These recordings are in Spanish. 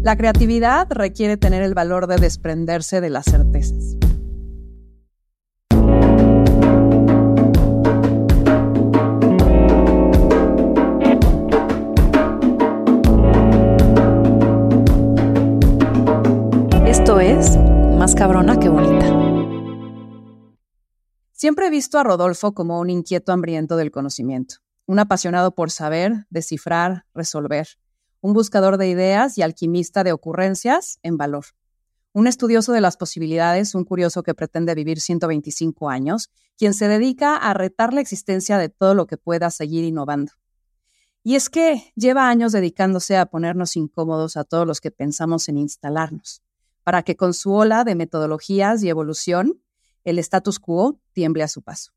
La creatividad requiere tener el valor de desprenderse de las certezas. Esto es Más cabrona que bonita. Siempre he visto a Rodolfo como un inquieto hambriento del conocimiento, un apasionado por saber, descifrar, resolver un buscador de ideas y alquimista de ocurrencias en valor. Un estudioso de las posibilidades, un curioso que pretende vivir 125 años, quien se dedica a retar la existencia de todo lo que pueda seguir innovando. Y es que lleva años dedicándose a ponernos incómodos a todos los que pensamos en instalarnos, para que con su ola de metodologías y evolución, el status quo tiemble a su paso.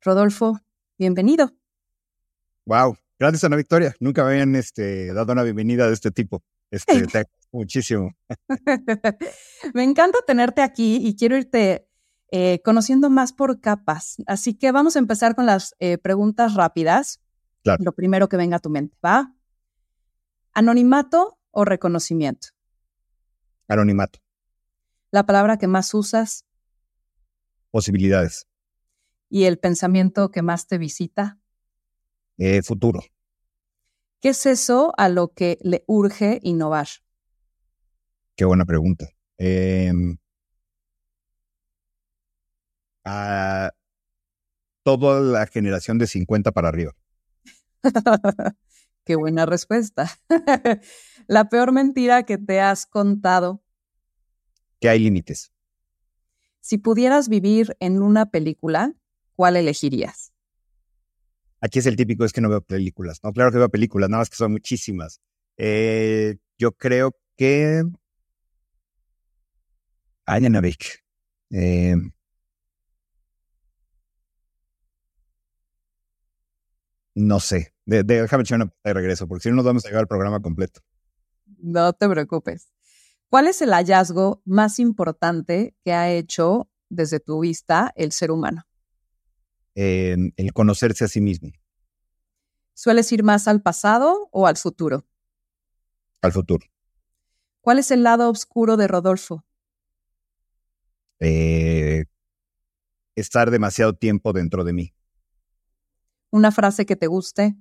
Rodolfo, bienvenido. Wow, Gracias, Ana Victoria. Nunca me habían este, dado una bienvenida de este tipo. Este, te muchísimo. me encanta tenerte aquí y quiero irte eh, conociendo más por capas. Así que vamos a empezar con las eh, preguntas rápidas. Claro. Lo primero que venga a tu mente, ¿va? ¿Anonimato o reconocimiento? Anonimato. ¿La palabra que más usas? Posibilidades. ¿Y el pensamiento que más te visita? Eh, futuro. ¿Qué es eso a lo que le urge innovar? Qué buena pregunta. Em, a toda la generación de 50 para arriba. Qué buena respuesta. la peor mentira que te has contado. Que hay límites. Si pudieras vivir en una película, ¿cuál elegirías? Aquí es el típico, es que no veo películas. No, claro que veo películas, nada más que son muchísimas. Eh, yo creo que... Ayanavik. Eh, no sé. déjame echar una de regreso, porque si no nos vamos a llegar al programa completo. No te preocupes. ¿Cuál es el hallazgo más importante que ha hecho desde tu vista el ser humano? El conocerse a sí mismo. ¿Sueles ir más al pasado o al futuro? Al futuro. ¿Cuál es el lado oscuro de Rodolfo? Eh, estar demasiado tiempo dentro de mí. ¿Una frase que te guste?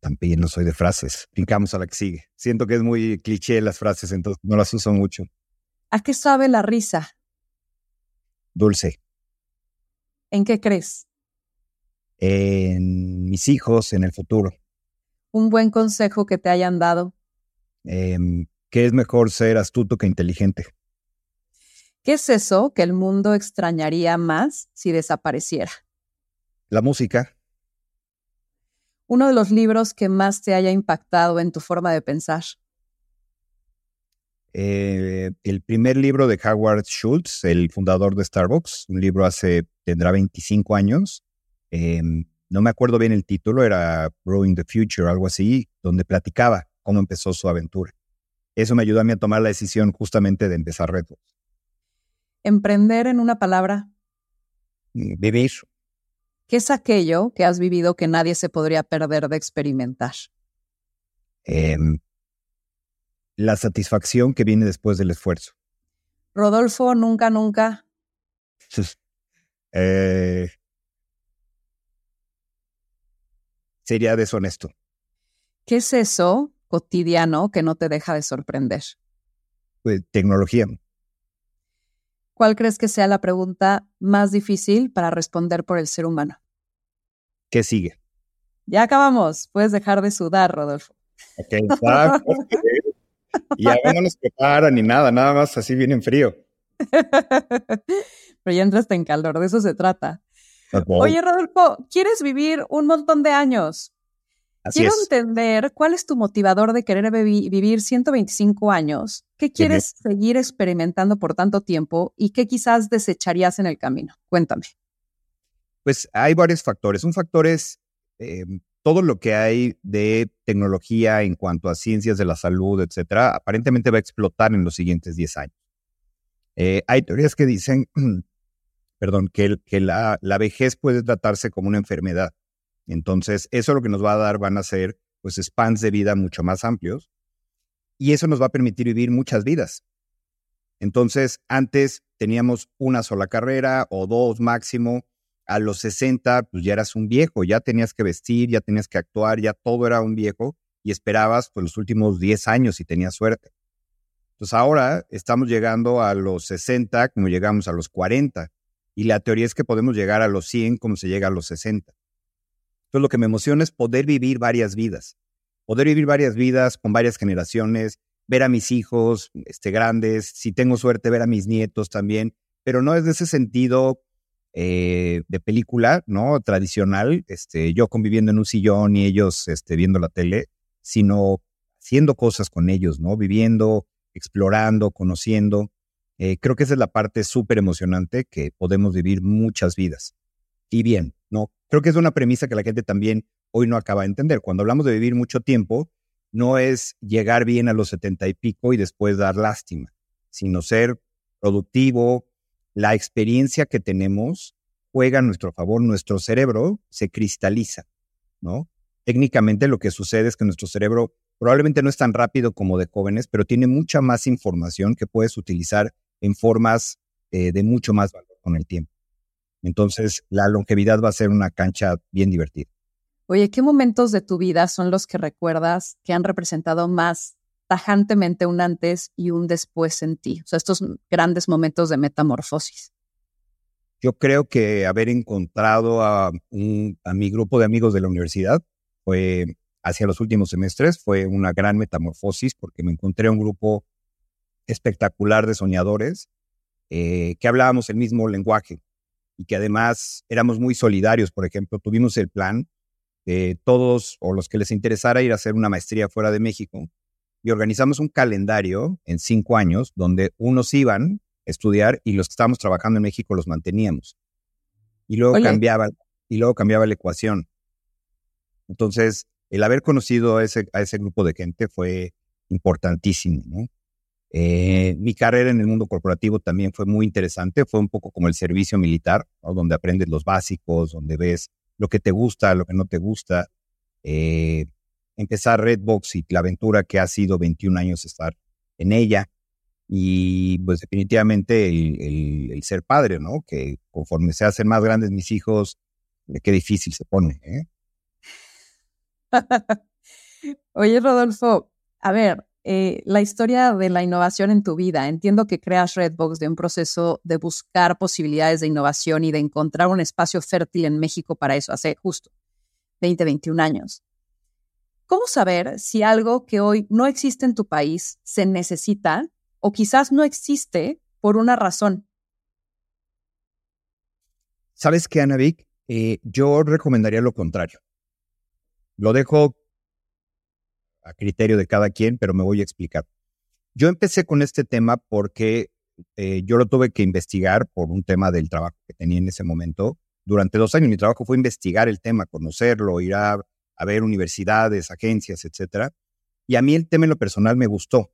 También no soy de frases. Brincamos a la que sigue. Siento que es muy cliché las frases, entonces no las uso mucho. ¿A qué sabe la risa? Dulce. ¿En qué crees? En mis hijos, en el futuro. Un buen consejo que te hayan dado. Eh, que es mejor ser astuto que inteligente. ¿Qué es eso que el mundo extrañaría más si desapareciera? La música. Uno de los libros que más te haya impactado en tu forma de pensar. Eh, el primer libro de Howard Schultz, el fundador de Starbucks, un libro hace, tendrá 25 años. Em, no me acuerdo bien el título, era Growing the Future, algo así, donde platicaba cómo empezó su aventura. Eso me ayudó a mí a tomar la decisión justamente de empezar retos. Emprender en una palabra. Mm, vivir. ¿Qué es aquello que has vivido que nadie se podría perder de experimentar? Eh, la satisfacción que viene después del esfuerzo. Rodolfo, nunca, nunca. eh, sería deshonesto. ¿Qué es eso cotidiano que no te deja de sorprender? Pues, tecnología. ¿Cuál crees que sea la pregunta más difícil para responder por el ser humano? ¿Qué sigue? Ya acabamos. Puedes dejar de sudar, Rodolfo. Ok, Y ya no nos preparan ni nada, nada más así viene en frío. Pero ya entraste en calor, de eso se trata. Oye, Rodolfo, ¿quieres vivir un montón de años? Quiero entender cuál es tu motivador de querer vivir 125 años. ¿Qué quieres seguir experimentando por tanto tiempo y qué quizás desecharías en el camino? Cuéntame. Pues hay varios factores. Un factor es em, todo lo que hay de tecnología en cuanto a ciencias de la salud, etcétera, aparentemente va a explotar en los siguientes 10 años. Eh, hay teorías que dicen, perdón, que, la, vejez puede tratarse como una enfermedad. Entonces, eso lo que nos va a dar van a ser, pues, spans de vida mucho más amplios. Y eso nos va a permitir vivir muchas vidas. Entonces, antes teníamos una sola carrera o dos máximo. A los 60, pues ya eras un viejo, ya tenías que vestir, ya tenías que actuar, ya todo era un viejo y esperabas pues los últimos 10 años si tenías suerte. Entonces ahora estamos llegando a los 60 como llegamos a los 40 y la teoría es que podemos llegar a los 100 como se llega a los 60. Entonces lo que me emociona es poder vivir varias vidas, poder vivir varias vidas con varias generaciones, ver a mis hijos este, grandes, si tengo suerte, ver a mis nietos también, pero no es de ese sentido eh, de película, ¿no? Tradicional, este, yo conviviendo en un sillón y ellos este, viendo la tele, sino haciendo cosas con ellos, ¿no? Viviendo, explorando, conociendo. Eh, creo que esa es la parte súper emocionante que podemos vivir muchas vidas. Y bien, ¿no? Creo que es una premisa que la gente también hoy no acaba de entender. Cuando hablamos de vivir mucho tiempo, no es llegar bien a los setenta y pico y después dar lástima, sino ser productivo. La experiencia que tenemos juega a nuestro favor. Nuestro cerebro se cristaliza, ¿no? Técnicamente lo que sucede es que nuestro cerebro probablemente no es tan rápido como de jóvenes, pero tiene mucha más información que puedes utilizar en formas eh, de mucho más valor con el tiempo. Entonces, la longevidad va a ser una cancha bien divertida. Oye, ¿qué momentos de tu vida son los que recuerdas que han representado más tajantemente un antes y un después en ti? O sea, estos grandes momentos de metamorfosis. Yo creo que haber encontrado a, mi grupo de amigos de la universidad fue hacia los últimos semestres, fue una gran metamorfosis porque me encontré un grupo espectacular de soñadores eh, que hablábamos el mismo lenguaje y que además éramos muy solidarios. Por ejemplo, tuvimos el plan todos o los que les interesara ir a hacer una maestría fuera de México y organizamos un calendario en cinco años donde unos iban a estudiar y los que estábamos trabajando en México los manteníamos. Y luego cambiaba y luego cambiaba la ecuación. Entonces, el haber conocido a ese, a ese grupo de gente fue importantísimo, ¿no? Eh, mi carrera en el mundo corporativo también fue muy interesante, fue un poco como el servicio militar, donde aprendes los básicos, donde ves lo que te gusta, lo que no te gusta. Eh, empezar Redbox y la aventura que ha sido 21 años estar en ella. Y pues definitivamente el, ser padre, ¿no? Que conforme se hacen más grandes mis hijos, qué difícil se pone. ¿eh? Oye, Rodolfo, a ver, eh, la historia de la innovación en tu vida. Entiendo que creas Redbox de un proceso de buscar posibilidades de innovación y de encontrar un espacio fértil en México para eso, hace justo 20, 21 años. ¿Cómo saber si algo que hoy no existe en tu país se necesita o quizás no existe por una razón? ¿Sabes qué, Ana Vic? Eh, yo recomendaría lo contrario. Lo dejo a criterio de cada quien, pero me voy a explicar. Yo empecé con este tema porque eh, yo lo tuve que investigar por un tema del trabajo que tenía en ese momento. Durante dos años mi trabajo fue investigar el tema, conocerlo, ir a, ver universidades, agencias, etcétera. Y a mí el tema en lo personal me gustó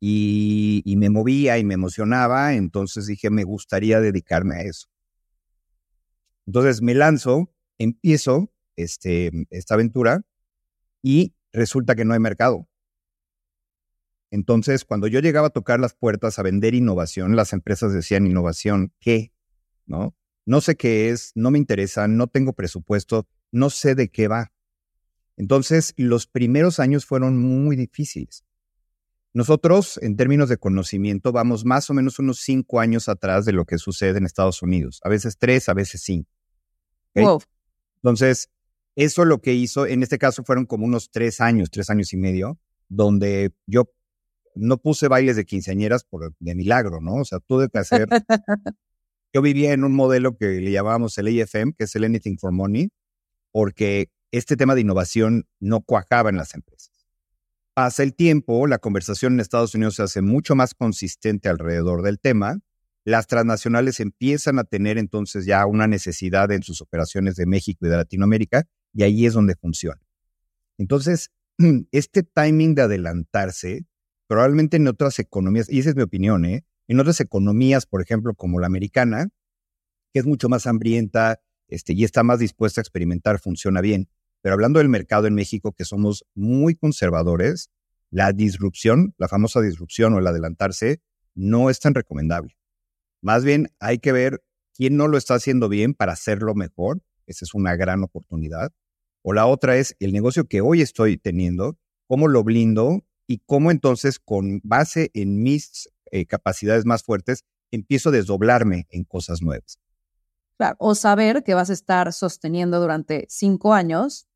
y, y me movía y me emocionaba, entonces dije, me gustaría dedicarme a eso. Entonces me lanzo, empiezo este, esta aventura y resulta que no hay mercado. Entonces, cuando yo llegaba a tocar las puertas a vender innovación, las empresas decían innovación, ¿qué? ¿No? No sé qué es, no me interesa, no tengo presupuesto, no sé de qué va. Entonces, los primeros años fueron muy difíciles. Nosotros, en términos de conocimiento, vamos más o menos unos cinco años atrás de lo que sucede en Estados Unidos. A veces tres, a veces cinco. Entonces, eso lo que hizo, en este caso fueron como unos tres años, tres años y medio, donde yo no puse bailes de quinceañeras por de milagro, ¿no? O sea, tuve que hacer. yo vivía en un modelo que le llamábamos el AFM, que es el Anything for Money, porque este tema de innovación no cuajaba en las empresas. Pasa el tiempo, la conversación en Estados Unidos se hace mucho más consistente alrededor del tema. Las transnacionales empiezan a tener entonces ya una necesidad en sus operaciones de México y de Latinoamérica y ahí es donde funciona. Entonces, este timing de adelantarse, probablemente en otras economías, y esa es mi opinión, ¿eh? en otras economías, por ejemplo, como la americana, que es mucho más hambrienta este, y está más dispuesta a experimentar, funciona bien. Pero hablando del mercado en México, que somos muy conservadores, la disrupción, la famosa disrupción o el adelantarse, no es tan recomendable. Más bien hay que ver quién no lo está haciendo bien para hacerlo mejor. Esa es una gran oportunidad. O la otra es el negocio que hoy estoy teniendo, cómo lo blindo y cómo entonces con base en mis eh, capacidades más fuertes empiezo a desdoblarme en cosas nuevas. Claro, o saber que vas a estar sosteniendo durante cinco años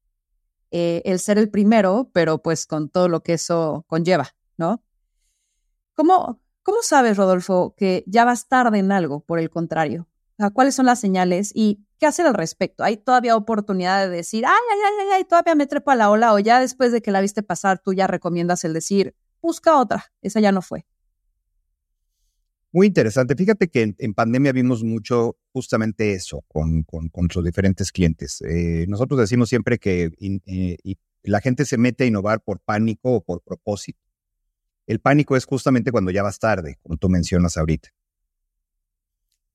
eh, el ser el primero, pero pues con todo lo que eso conlleva, ¿no? ¿Cómo, ¿Cómo sabes, Rodolfo, que ya vas tarde en algo, por el contrario? ¿Cuáles son las señales y qué hacer al respecto? ¿Hay todavía oportunidad de decir, ay, ay, ay, ay, todavía me trepo a la ola o ya después de que la viste pasar, tú ya recomiendas el decir, busca otra, esa ya no fue? Muy interesante. Fíjate que en, pandemia vimos mucho justamente eso con, con, nuestros diferentes clientes. Eh, nosotros decimos siempre que eh, la gente se mete a innovar por pánico o por propósito. El pánico es justamente cuando ya vas tarde, como tú mencionas ahorita.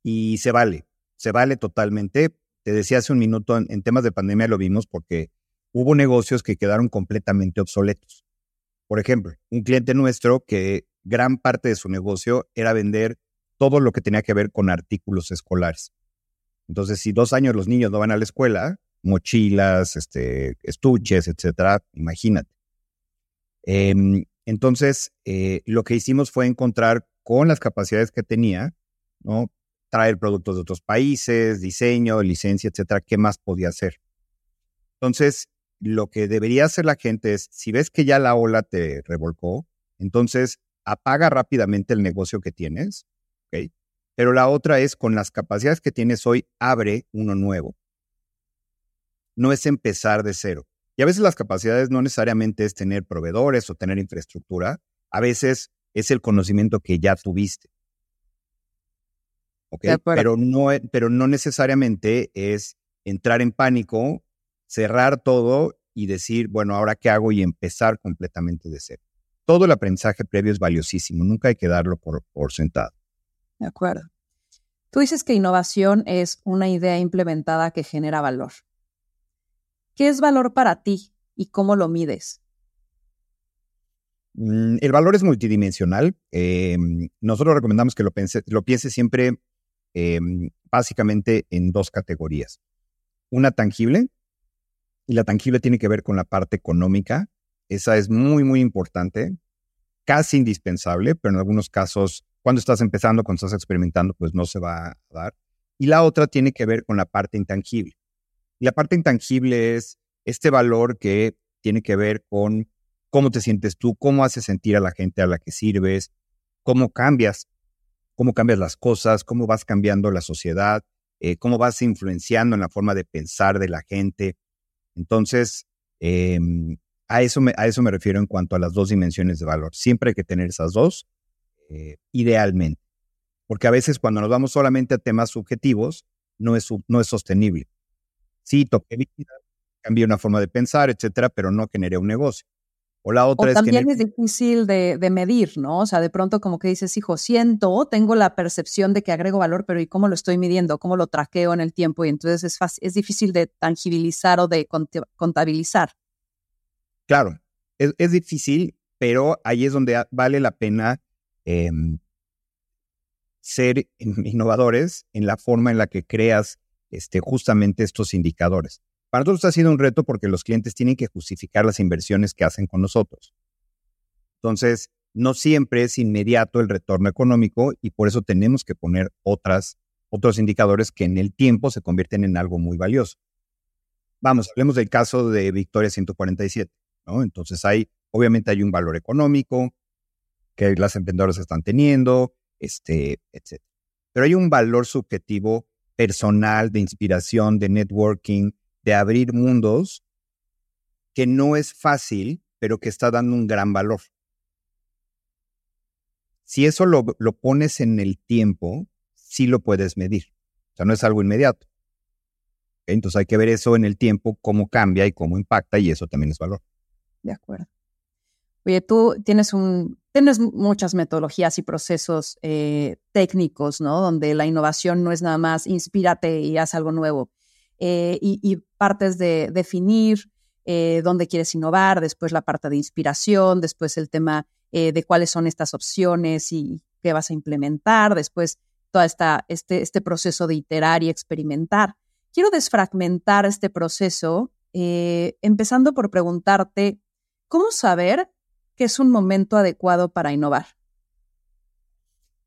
Y se vale, se vale totalmente. Te decía hace un minuto, en temas de pandemia lo vimos porque hubo negocios que quedaron completamente obsoletos. Por ejemplo, un cliente nuestro que gran parte de su negocio era vender todo lo que tenía que ver con artículos escolares. Entonces, si dos años los niños no van a la escuela, mochilas, este, estuches, etcétera, imagínate. Em, entonces, eh, lo que hicimos fue encontrar con las capacidades que tenía, ¿no? Traer productos de otros países, diseño, licencia, etcétera, ¿qué más podía hacer? Entonces, lo que debería hacer la gente es, si ves que ya la ola te revolcó, entonces apaga rápidamente el negocio que tienes, ¿ok? Pero la otra es, con las capacidades que tienes hoy, abre uno nuevo. No es empezar de cero. Y a veces las capacidades no necesariamente es tener proveedores o tener infraestructura, a veces es el conocimiento que ya tuviste. ¿Ok? Pero no, pero no necesariamente es entrar en pánico, cerrar todo y decir, bueno, ahora qué hago y empezar completamente de cero todo el aprendizaje previo es valiosísimo, nunca hay que darlo por, por sentado. De acuerdo. Tú dices que innovación es una idea implementada que genera valor. ¿Qué es valor para ti y cómo lo mides? Mm, el valor es multidimensional. Em, nosotros recomendamos que lo, piense, lo piense siempre em, básicamente en dos categorías. Una tangible, y la tangible tiene que ver con la parte económica esa es muy, muy importante, casi indispensable, pero en algunos casos, cuando estás empezando, cuando estás experimentando, pues no se va a dar. Y la otra tiene que ver con la parte intangible. Y la parte intangible es este valor que tiene que ver con cómo te sientes tú, cómo haces sentir a la gente a la que sirves, cómo cambias, cómo cambias las cosas, cómo vas cambiando la sociedad, eh, cómo vas influenciando en la forma de pensar de la gente. Entonces, eh, a eso, me, a eso me refiero en cuanto a las dos dimensiones de valor. Siempre hay que tener esas dos, eh, idealmente. Porque a veces cuando nos vamos solamente a temas subjetivos, no es, no es sostenible. Sí, toqué vida, cambié una forma de pensar, etcétera, pero no generé un negocio. O la otra es también es difícil de, de, medir, ¿no? O sea, de pronto como que dices, hijo, siento, tengo la percepción de que agrego valor, pero ¿y cómo lo estoy midiendo? ¿Cómo lo traqueo en el tiempo? Y entonces es, fácil, es difícil de tangibilizar o de contabilizar. Claro, es, difícil, pero ahí es donde vale la pena em, ser innovadores en la forma en la que creas este, justamente estos indicadores. Para nosotros ha sido un reto porque los clientes tienen que justificar las inversiones que hacen con nosotros. Entonces, no siempre es inmediato el retorno económico y por eso tenemos que poner otras, otros indicadores que en el tiempo se convierten en algo muy valioso. Vamos, hablemos del caso de Victoria 147. Entonces hay, obviamente hay un valor económico que las emprendedoras están teniendo, este, etc. Pero hay un valor subjetivo personal, de inspiración, de networking, de abrir mundos, que no es fácil, pero que está dando un gran valor. Si eso lo pones en el tiempo, sí lo puedes medir. O sea, no es algo inmediato. Entonces hay que ver eso en el tiempo, cómo cambia y cómo impacta, y eso también es valor. De acuerdo. Oye, tú tienes un, tienes muchas metodologías y procesos eh, técnicos, ¿no? Donde la innovación no es nada más inspírate y haz algo nuevo. Eh, y, partes de definir eh, dónde quieres innovar, después la parte de inspiración, después el tema de cuáles son estas opciones y qué vas a implementar, después todo este, este proceso de iterar y experimentar. Quiero desfragmentar este proceso, empezando por preguntarte, ¿cómo saber que es un momento adecuado para innovar?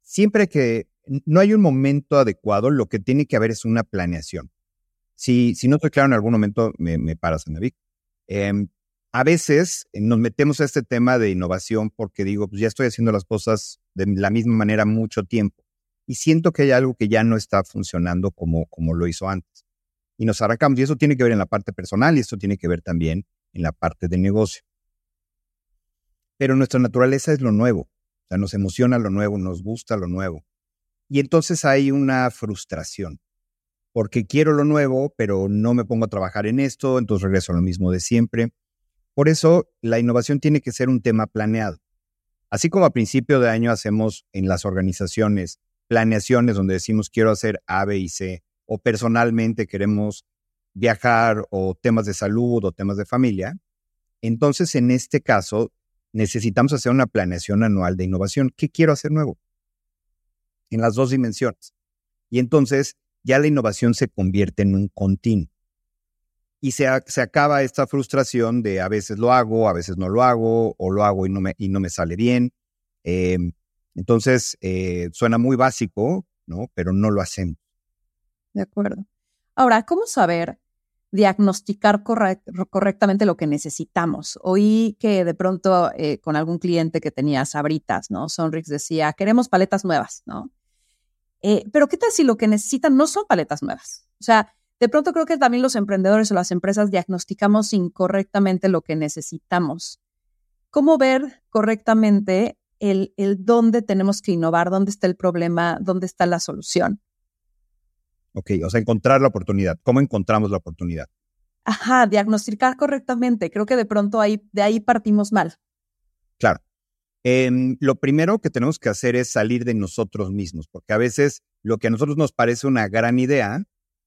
Siempre que no hay un momento adecuado, lo que tiene que haber es una planeación. Si, si no estoy claro en algún momento, me, me paras, Anavic. Em, a veces eh, nos metemos a este tema de innovación porque digo, pues ya estoy haciendo las cosas de la misma manera mucho tiempo y siento que hay algo que ya no está funcionando como, como lo hizo antes. Y nos arrancamos y eso tiene que ver en la parte personal y esto tiene que ver también en la parte de negocio. Pero nuestra naturaleza es lo nuevo, o sea, nos emociona lo nuevo, nos gusta lo nuevo. Y entonces hay una frustración porque quiero lo nuevo, pero no me pongo a trabajar en esto, entonces regreso a lo mismo de siempre. Por eso la innovación tiene que ser un tema planeado. Así como a principio de año hacemos en las organizaciones planeaciones donde decimos quiero hacer A, B y C, o personalmente queremos viajar o temas de salud o temas de familia, entonces en este caso necesitamos hacer una planeación anual de innovación. ¿Qué quiero hacer nuevo? En las dos dimensiones. Y entonces ya la innovación se convierte en un continuo. Y se, se, acaba esta frustración de a veces lo hago, a veces no lo hago, o lo hago y no me, y no me sale bien. Em, entonces, eh, suena muy básico, ¿no? Pero no lo hacemos. De acuerdo. Ahora, ¿cómo saber diagnosticar correctamente lo que necesitamos? Oí que de pronto eh, con algún cliente que tenía sabritas, ¿no? Sonrix decía, queremos paletas nuevas, ¿no? Eh, pero ¿qué tal si lo que necesitan no son paletas nuevas? O sea, de pronto creo que también los emprendedores o las empresas diagnosticamos incorrectamente lo que necesitamos. ¿Cómo ver correctamente el, el dónde tenemos que innovar, dónde está el problema, dónde está la solución? Ok, o sea, encontrar la oportunidad. ¿Cómo encontramos la oportunidad? Ajá, diagnosticar correctamente. Creo que de pronto ahí, de ahí partimos mal. Claro. Em, lo primero que tenemos que hacer es salir de nosotros mismos, porque a veces lo que a nosotros nos parece una gran idea,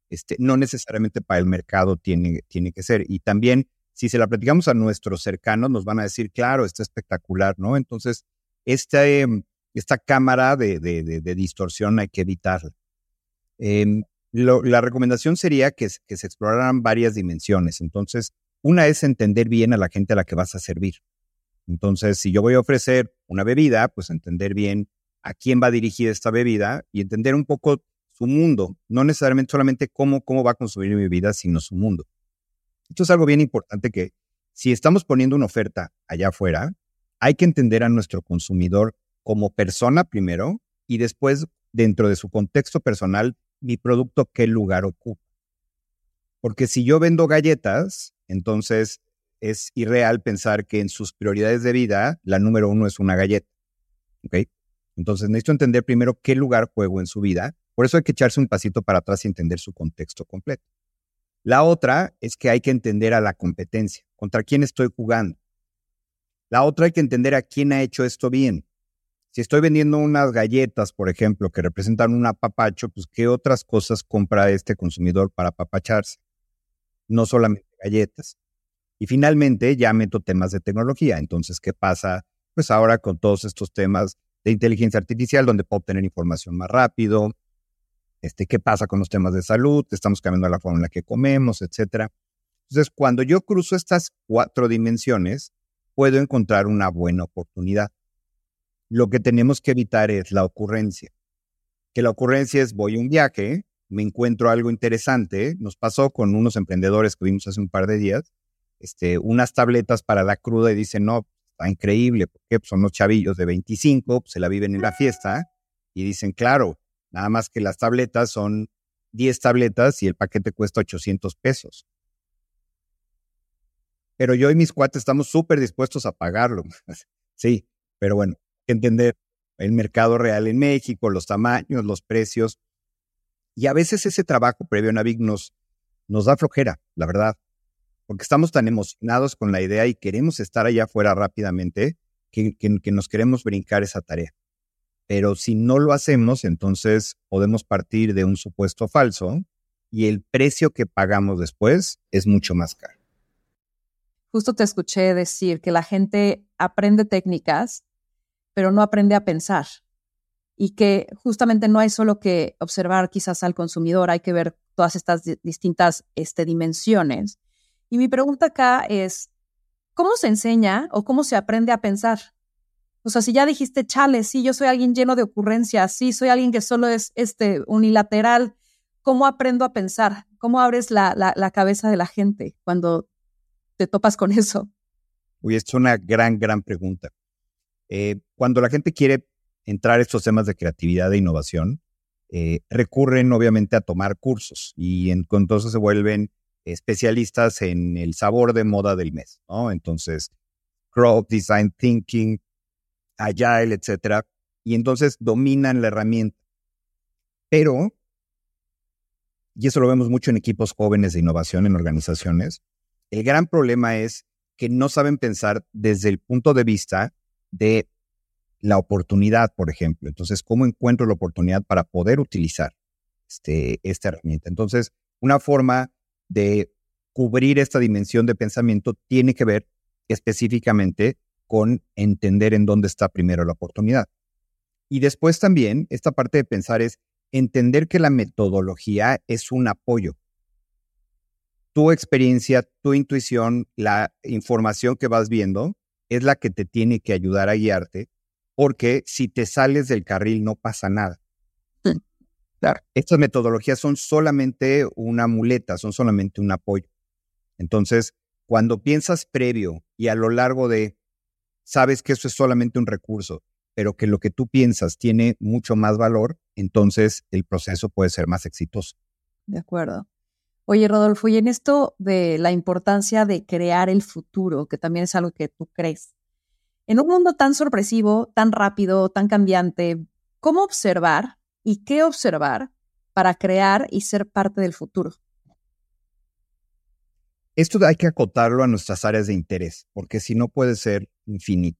este, no necesariamente para el mercado tiene, tiene que ser. Y también, si se la platicamos a nuestros cercanos, nos van a decir, claro, está espectacular, ¿no? Entonces, esta, em, esta cámara de, de, distorsión hay que evitarla. La recomendación sería que, que se exploraran varias dimensiones. Entonces, una es entender bien a la gente a la que vas a servir. Entonces, si yo voy a ofrecer una bebida, pues entender bien a quién va dirigida esta bebida y entender un poco su mundo, no necesariamente solamente cómo, cómo va a consumir mi bebida, sino su mundo. Esto es algo bien importante que si estamos poniendo una oferta allá afuera, hay que entender a nuestro consumidor como persona primero y después, dentro de su contexto personal, mi producto qué lugar ocupa. Porque si yo vendo galletas, entonces es irreal pensar que en sus prioridades de vida la número uno es una galleta. ¿Ok? Entonces necesito entender primero qué lugar juego en su vida. Por eso hay que echarse un pasito para atrás y entender su contexto completo. La otra es que hay que entender a la competencia, contra quién estoy jugando. La otra hay que entender a quién ha hecho esto bien. Si estoy vendiendo unas galletas, por ejemplo, que representan un apapacho, pues ¿qué otras cosas compra este consumidor para apapacharse? No solamente galletas. Y finalmente ya meto temas de tecnología. Entonces, ¿qué pasa? Pues ahora con todos estos temas de inteligencia artificial, donde puedo obtener información más rápido. Este, ¿Qué pasa con los temas de salud? Estamos cambiando la forma en la que comemos, etcétera. Entonces, cuando yo cruzo estas cuatro dimensiones, puedo encontrar una buena oportunidad. Lo que tenemos que evitar es la ocurrencia. Que la ocurrencia es voy a un viaje, me encuentro algo interesante. Nos pasó con unos emprendedores que vimos hace un par de días este, unas tabletas para la cruda y dicen, no, está increíble, porque pues, son los chavillos de 25, pues, se la viven en la fiesta y dicen, claro, nada más que las tabletas son 10 tabletas y el paquete cuesta 800 pesos. Pero yo y mis cuates estamos súper dispuestos a pagarlo. sí, pero bueno, entender el mercado real en México, los tamaños, los precios. Y a veces ese trabajo previo a nos, nos da flojera, la verdad porque estamos tan emocionados con la idea y queremos estar allá afuera rápidamente que, nos queremos brincar esa tarea. Pero si no lo hacemos, entonces podemos partir de un supuesto falso y el precio que pagamos después es mucho más caro. justo te escuché decir que la gente aprende técnicas, pero no aprende a pensar. Y que justamente no hay solo que observar quizás al consumidor, hay que ver todas estas distintas este, dimensiones. Y mi pregunta acá es, ¿cómo se enseña o cómo se aprende a pensar? O sea, si ya dijiste, chale, sí, yo soy alguien lleno de ocurrencias, sí, soy alguien que solo es este, unilateral, ¿cómo aprendo a pensar? ¿Cómo abres la, la, cabeza de la gente cuando te topas con eso? Uy, es una gran, gran pregunta. Eh, cuando la gente quiere entrar a estos temas de creatividad e innovación, eh, recurren obviamente a tomar cursos y entonces se vuelven especialistas en el sabor de moda del mes, ¿no? Entonces, crop design thinking, agile, etcétera, y entonces dominan la herramienta. Pero, y eso lo vemos mucho en equipos jóvenes de innovación en organizaciones, el gran problema es que no saben pensar desde el punto de vista de la oportunidad, por ejemplo. Entonces, ¿cómo encuentro la oportunidad para poder utilizar este, esta herramienta? Entonces, una forma de cubrir esta dimensión de pensamiento tiene que ver específicamente con entender en dónde está primero la oportunidad. Y después también, esta parte de pensar es entender que la metodología es un apoyo. Tu experiencia, tu intuición, la información que vas viendo es la que te tiene que ayudar a guiarte, porque si te sales del carril no pasa nada. Claro. Estas metodologías son solamente una muleta, son solamente un apoyo. Entonces, cuando piensas previo y a lo largo de sabes que eso es solamente un recurso, pero que lo que tú piensas tiene mucho más valor, entonces el proceso puede ser más exitoso. De acuerdo. Oye, Rodolfo, y en esto de la importancia de crear el futuro, que también es algo que tú crees, en un mundo tan sorpresivo, tan rápido, tan cambiante, ¿cómo observar y qué observar para crear y ser parte del futuro? Esto hay que acotarlo a nuestras áreas de interés, porque si no puede ser infinito.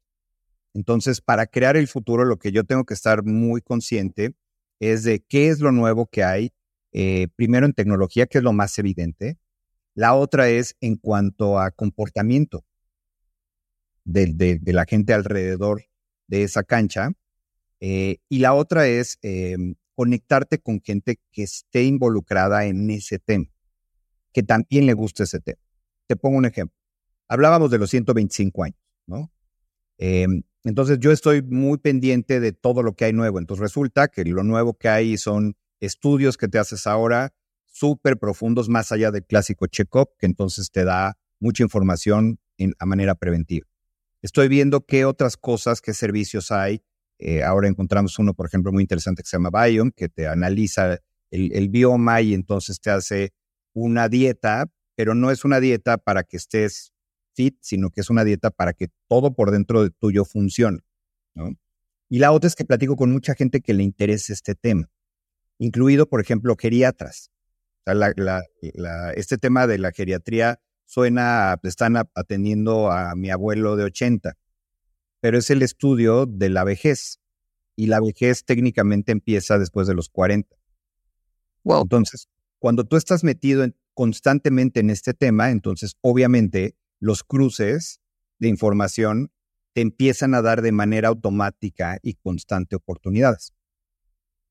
Entonces, para crear el futuro, lo que yo tengo que estar muy consciente es de qué es lo nuevo que hay, eh, primero en tecnología, que es lo más evidente. La otra es en cuanto a comportamiento de, la gente alrededor de esa cancha. Eh, y la otra es em, conectarte con gente que esté involucrada en ese tema, que también le guste ese tema. Te pongo un ejemplo. Hablábamos de los 125 años, ¿no? Em, entonces yo estoy muy pendiente de todo lo que hay nuevo. Entonces resulta que lo nuevo que hay son estudios que te haces ahora súper profundos más allá del clásico check-up, que entonces te da mucha información en, a manera preventiva. Estoy viendo qué otras cosas, qué servicios hay. Eh, ahora encontramos uno, por ejemplo, muy interesante que se llama Biome, que te analiza el, bioma y entonces te hace una dieta, pero no es una dieta para que estés fit, sino que es una dieta para que todo por dentro de tuyo funcione. Y la otra es que platico con mucha gente que le interesa este tema, incluido, por ejemplo, geriatras. este tema de la geriatría suena, están atendiendo a mi abuelo de 80, pero es el estudio de la vejez. Y la vejez técnicamente empieza después de los 40. Entonces, cuando tú estás metido constantemente en este tema, entonces obviamente los cruces de información te empiezan a dar de manera automática y constante oportunidades.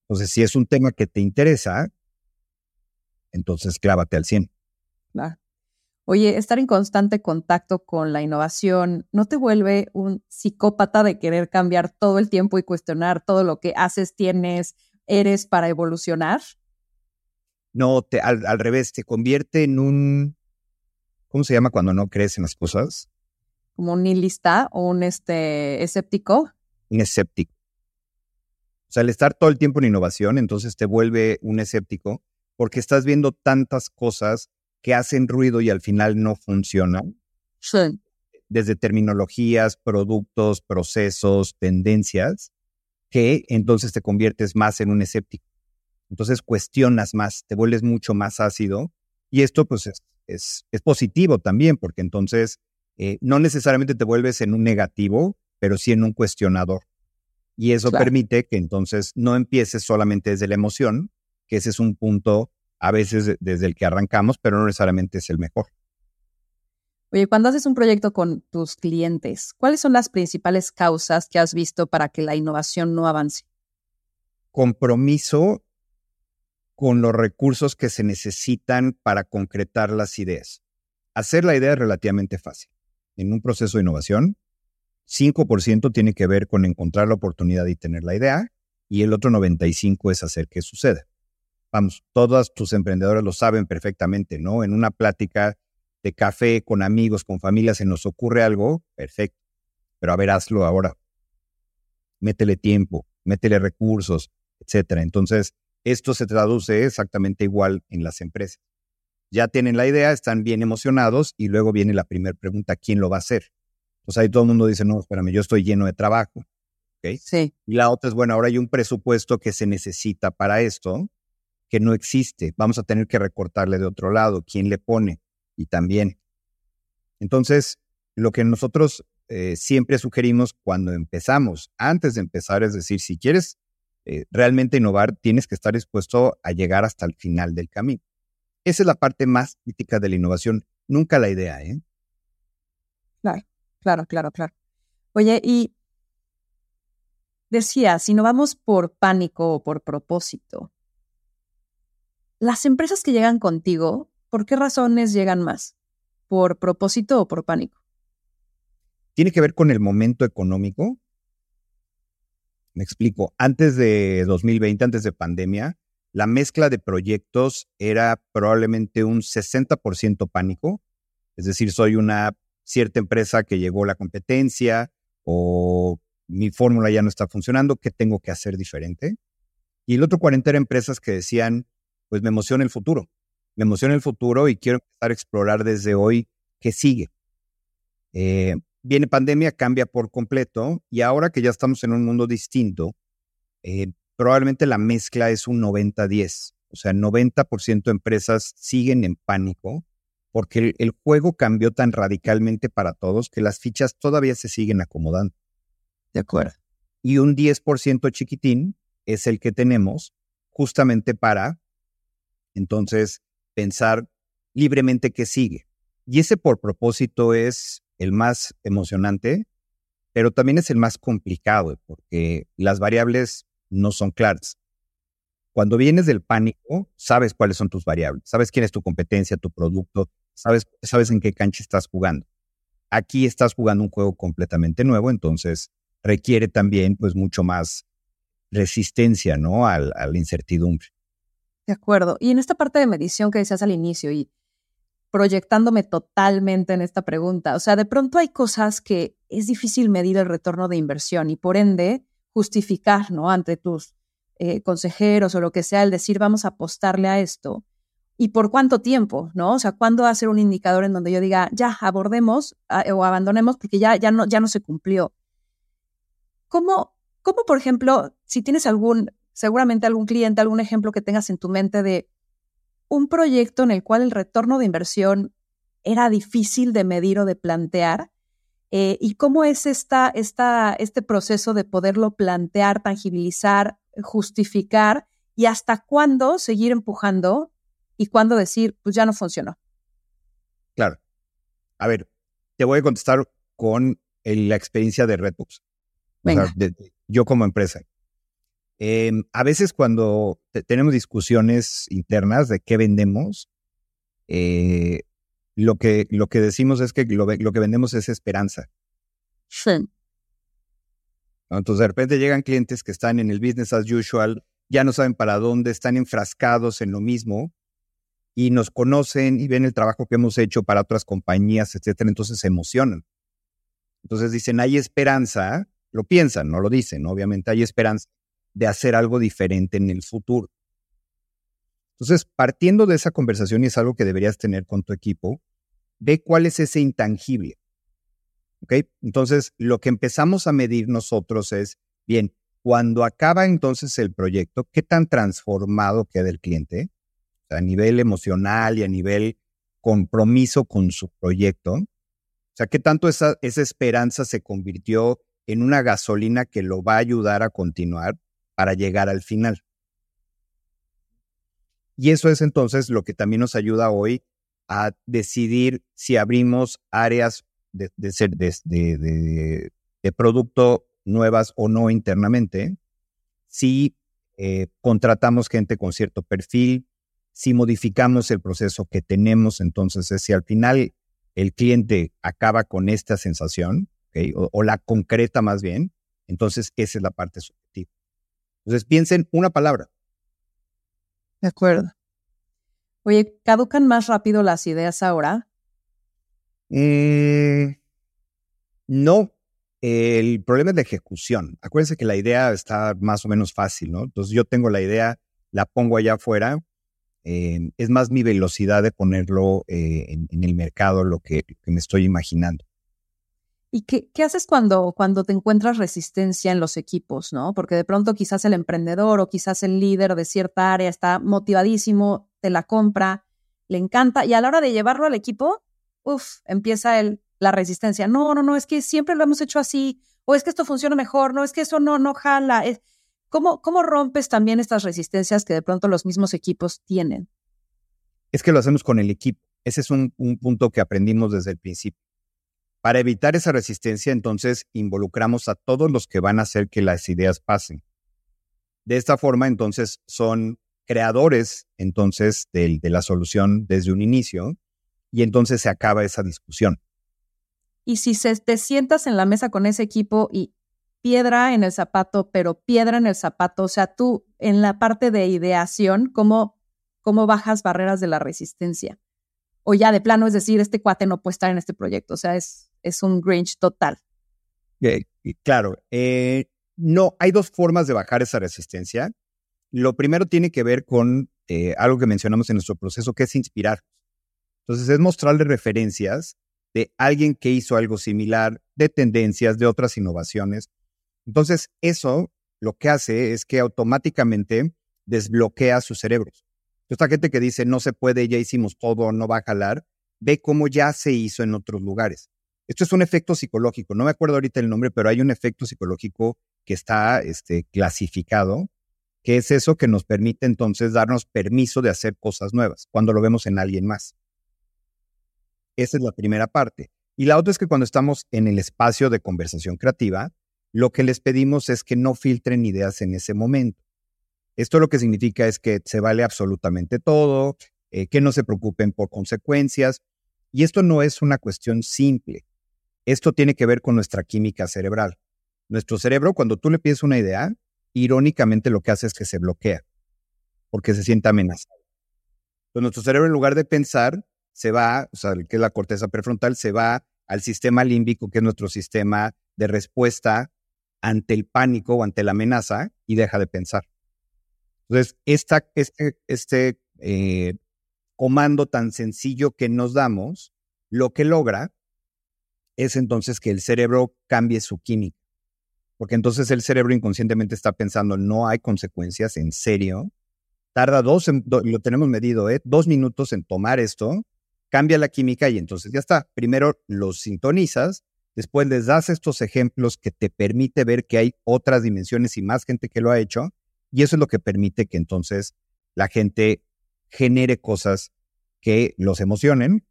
Entonces, si es un tema que te interesa, entonces clávate al 100. Claro. Oye, estar en constante contacto con la innovación no te vuelve un psicópata de querer cambiar todo el tiempo y cuestionar todo lo que haces, tienes, eres para evolucionar. No, te, al, al revés, te convierte en un ¿cómo se llama cuando no crees en las cosas? Como un nihilista o un este, escéptico. Un escéptico. O sea, el estar todo el tiempo en innovación, entonces te vuelve un escéptico porque estás viendo tantas cosas que hacen ruido y al final no funcionan. Sí. Desde terminologías, productos, procesos, tendencias, que entonces te conviertes más en un escéptico. Entonces cuestionas más, te vuelves mucho más ácido y esto pues es es, positivo también, porque entonces eh, no necesariamente te vuelves en un negativo, pero sí en un cuestionador. Y eso permite que entonces no empieces solamente desde la emoción, que ese es un punto a veces desde el que arrancamos, pero no necesariamente es el mejor. Oye, cuando haces un proyecto con tus clientes, ¿cuáles son las principales causas que has visto para que la innovación no avance? Compromiso con los recursos que se necesitan para concretar las ideas. Hacer la idea es relativamente fácil. En un proceso de innovación, 5% tiene que ver con encontrar la oportunidad y tener la idea, y el otro 95% es hacer que suceda. Vamos, todos tus emprendedores lo saben perfectamente, ¿no? En una plática de café con amigos, con familia, se nos ocurre algo, perfecto. Pero a ver, hazlo ahora. Métele tiempo, métele recursos, etcétera. Entonces, esto se traduce exactamente igual en las empresas. Ya tienen la idea, están bien emocionados y luego viene la primera pregunta, ¿quién lo va a hacer? Pues ahí todo el mundo dice, no, espérame, yo estoy lleno de trabajo. ¿Okay? Sí. Y la otra es, bueno, ahora hay un presupuesto que se necesita para esto, que no existe. Vamos a tener que recortarle de otro lado. ¿Quién le pone? y también. Entonces, lo que nosotros eh, siempre sugerimos cuando empezamos, antes de empezar, es decir, si quieres eh, realmente innovar, tienes que estar dispuesto a llegar hasta el final del camino. Esa es la parte más crítica de la innovación, nunca la idea, ¿eh? Claro, claro, claro, claro. Oye, y decía, si no vamos por pánico o por propósito, las empresas que llegan contigo ¿Por qué razones llegan más? ¿Por propósito o por pánico? Tiene que ver con el momento económico. Me explico. Antes de 2020, antes de pandemia, la mezcla de proyectos era probablemente un 60% pánico. Es decir, soy una cierta empresa que llegó la competencia o mi fórmula ya no está funcionando, ¿qué tengo que hacer diferente? Y el otro 40 eran empresas que decían, pues me emociona el futuro me emociona el futuro y quiero empezar a explorar desde hoy qué sigue. Eh, viene pandemia, cambia por completo y ahora que ya estamos en un mundo distinto, eh, probablemente la mezcla es un 90-10. O sea, 90% de empresas siguen en pánico porque el, juego cambió tan radicalmente para todos que las fichas todavía se siguen acomodando. De acuerdo. Y un 10% chiquitín es el que tenemos justamente para, entonces, pensar libremente qué sigue. Y ese por propósito es el más emocionante, pero también es el más complicado porque las variables no son claras. Cuando vienes del pánico, sabes cuáles son tus variables, sabes quién es tu competencia, tu producto, sabes, sabes en qué cancha estás jugando. Aquí estás jugando un juego completamente nuevo, entonces requiere también pues mucho más resistencia, ¿no? a la incertidumbre. De acuerdo. Y en esta parte de medición que decías al inicio y proyectándome totalmente en esta pregunta, o sea, de pronto hay cosas que es difícil medir el retorno de inversión y por ende justificar, ¿no? Ante tus eh, consejeros o lo que sea, el decir vamos a apostarle a esto. ¿Y por cuánto tiempo, no? O sea, ¿cuándo va a ser un indicador en donde yo diga, ya, abordemos ah, o abandonemos porque ya, ya, no, ya no se cumplió? ¿Cómo, ¿Cómo, por ejemplo, si tienes algún seguramente algún cliente, algún ejemplo que tengas en tu mente de un proyecto en el cual el retorno de inversión era difícil de medir o de plantear. Eh, ¿Y cómo es esta, esta, este proceso de poderlo plantear, tangibilizar, justificar y hasta cuándo seguir empujando y cuándo decir, pues ya no funcionó? Claro. A ver, te voy a contestar con la experiencia de Redbox. yo como empresa. Em, a veces cuando tenemos discusiones internas de qué vendemos, eh, lo, que, lo que decimos es que lo, que vendemos es esperanza. Sí. Entonces de repente llegan clientes que están en el business as usual, ya no saben para dónde, están enfrascados en lo mismo y nos conocen y ven el trabajo que hemos hecho para otras compañías, etcétera, entonces se emocionan. Entonces dicen, hay esperanza, lo piensan, no lo dicen, obviamente hay esperanza de hacer algo diferente en el futuro. Entonces, partiendo de esa conversación, y es algo que deberías tener con tu equipo, ve cuál es ese intangible. ¿Ok? Entonces, lo que empezamos a medir nosotros es, bien, cuando acaba entonces el proyecto, ¿qué tan transformado queda el cliente? a nivel emocional y a nivel compromiso con su proyecto. O sea, ¿qué tanto esa, esa esperanza se convirtió en una gasolina que lo va a ayudar a continuar? Para llegar al final. Y eso es entonces lo que también nos ayuda hoy a decidir si abrimos áreas de, de, producto nuevas o no internamente, si eh, contratamos gente con cierto perfil, si modificamos el proceso que tenemos, entonces si al final el cliente acaba con esta sensación, o, la concreta más bien, entonces esa es la parte. Entonces piensen una palabra. De acuerdo. Oye, ¿caducan más rápido las ideas ahora? Eh, no. El problema es la ejecución. Acuérdense que la idea está más o menos fácil, ¿no? Entonces yo tengo la idea, la pongo allá afuera. Eh, es más mi velocidad de ponerlo eh, en, el mercado, lo que, me estoy imaginando. ¿Y qué, qué, haces cuando, cuando te encuentras resistencia en los equipos, no? Porque de pronto quizás el emprendedor o quizás el líder de cierta área está motivadísimo, te la compra, le encanta, y a la hora de llevarlo al equipo, uff, empieza el, la resistencia. No, no, no, es que siempre lo hemos hecho así, o es que esto funciona mejor, no, es que eso no, no jala. ¿Cómo, ¿Cómo rompes también estas resistencias que de pronto los mismos equipos tienen? Es que lo hacemos con el equipo. Ese es un, un punto que aprendimos desde el principio. Para evitar esa resistencia, entonces involucramos a todos los que van a hacer que las ideas pasen. De esta forma, entonces, son creadores entonces de, la solución desde un inicio y entonces se acaba esa discusión. Y si se, te sientas en la mesa con ese equipo y piedra en el zapato, pero piedra en el zapato, o sea, tú en la parte de ideación, ¿cómo, cómo bajas barreras de la resistencia? O ya de plano, es decir, este cuate no puede estar en este proyecto, o sea, es, es un Grinch total. Eh, claro, eh, no, hay dos formas de bajar esa resistencia. Lo primero tiene que ver con eh, algo que mencionamos en nuestro proceso, que es inspirar. Entonces, es mostrarle referencias de alguien que hizo algo similar, de tendencias, de otras innovaciones. Entonces, eso lo que hace es que automáticamente desbloquea sus cerebros. Esta gente que dice, no se puede, ya hicimos todo, no va a jalar, ve cómo ya se hizo en otros lugares. Esto es un efecto psicológico. No me acuerdo ahorita el nombre, pero hay un efecto psicológico que está este, clasificado que es eso que nos permite entonces darnos permiso de hacer cosas nuevas cuando lo vemos en alguien más. Esa es la primera parte. Y la otra es que cuando estamos en el espacio de conversación creativa, lo que les pedimos es que no filtren ideas en ese momento. Esto lo que significa es que se vale absolutamente todo, eh, que no se preocupen por consecuencias. Y esto no es una cuestión simple. Esto tiene que ver con nuestra química cerebral. Nuestro cerebro, cuando tú le pides una idea, irónicamente lo que hace es que se bloquea, porque se siente amenazado. Entonces nuestro cerebro en lugar de pensar, se va, o sea, que es la corteza prefrontal, se va al sistema límbico, que es nuestro sistema de respuesta ante el pánico o ante la amenaza, y deja de pensar. Entonces, esta, este, este eh, comando tan sencillo que nos damos, lo que logra es entonces que el cerebro cambie su química porque entonces el cerebro inconscientemente está pensando, no hay consecuencias, en serio. Tarda dos, lo tenemos medido, ¿eh? dos minutos en tomar esto, cambia la química y entonces ya está. Primero los sintonizas, después les das estos ejemplos que te permite ver que hay otras dimensiones y más gente que lo ha hecho, y eso es lo que permite que entonces la gente genere cosas que los emocionen,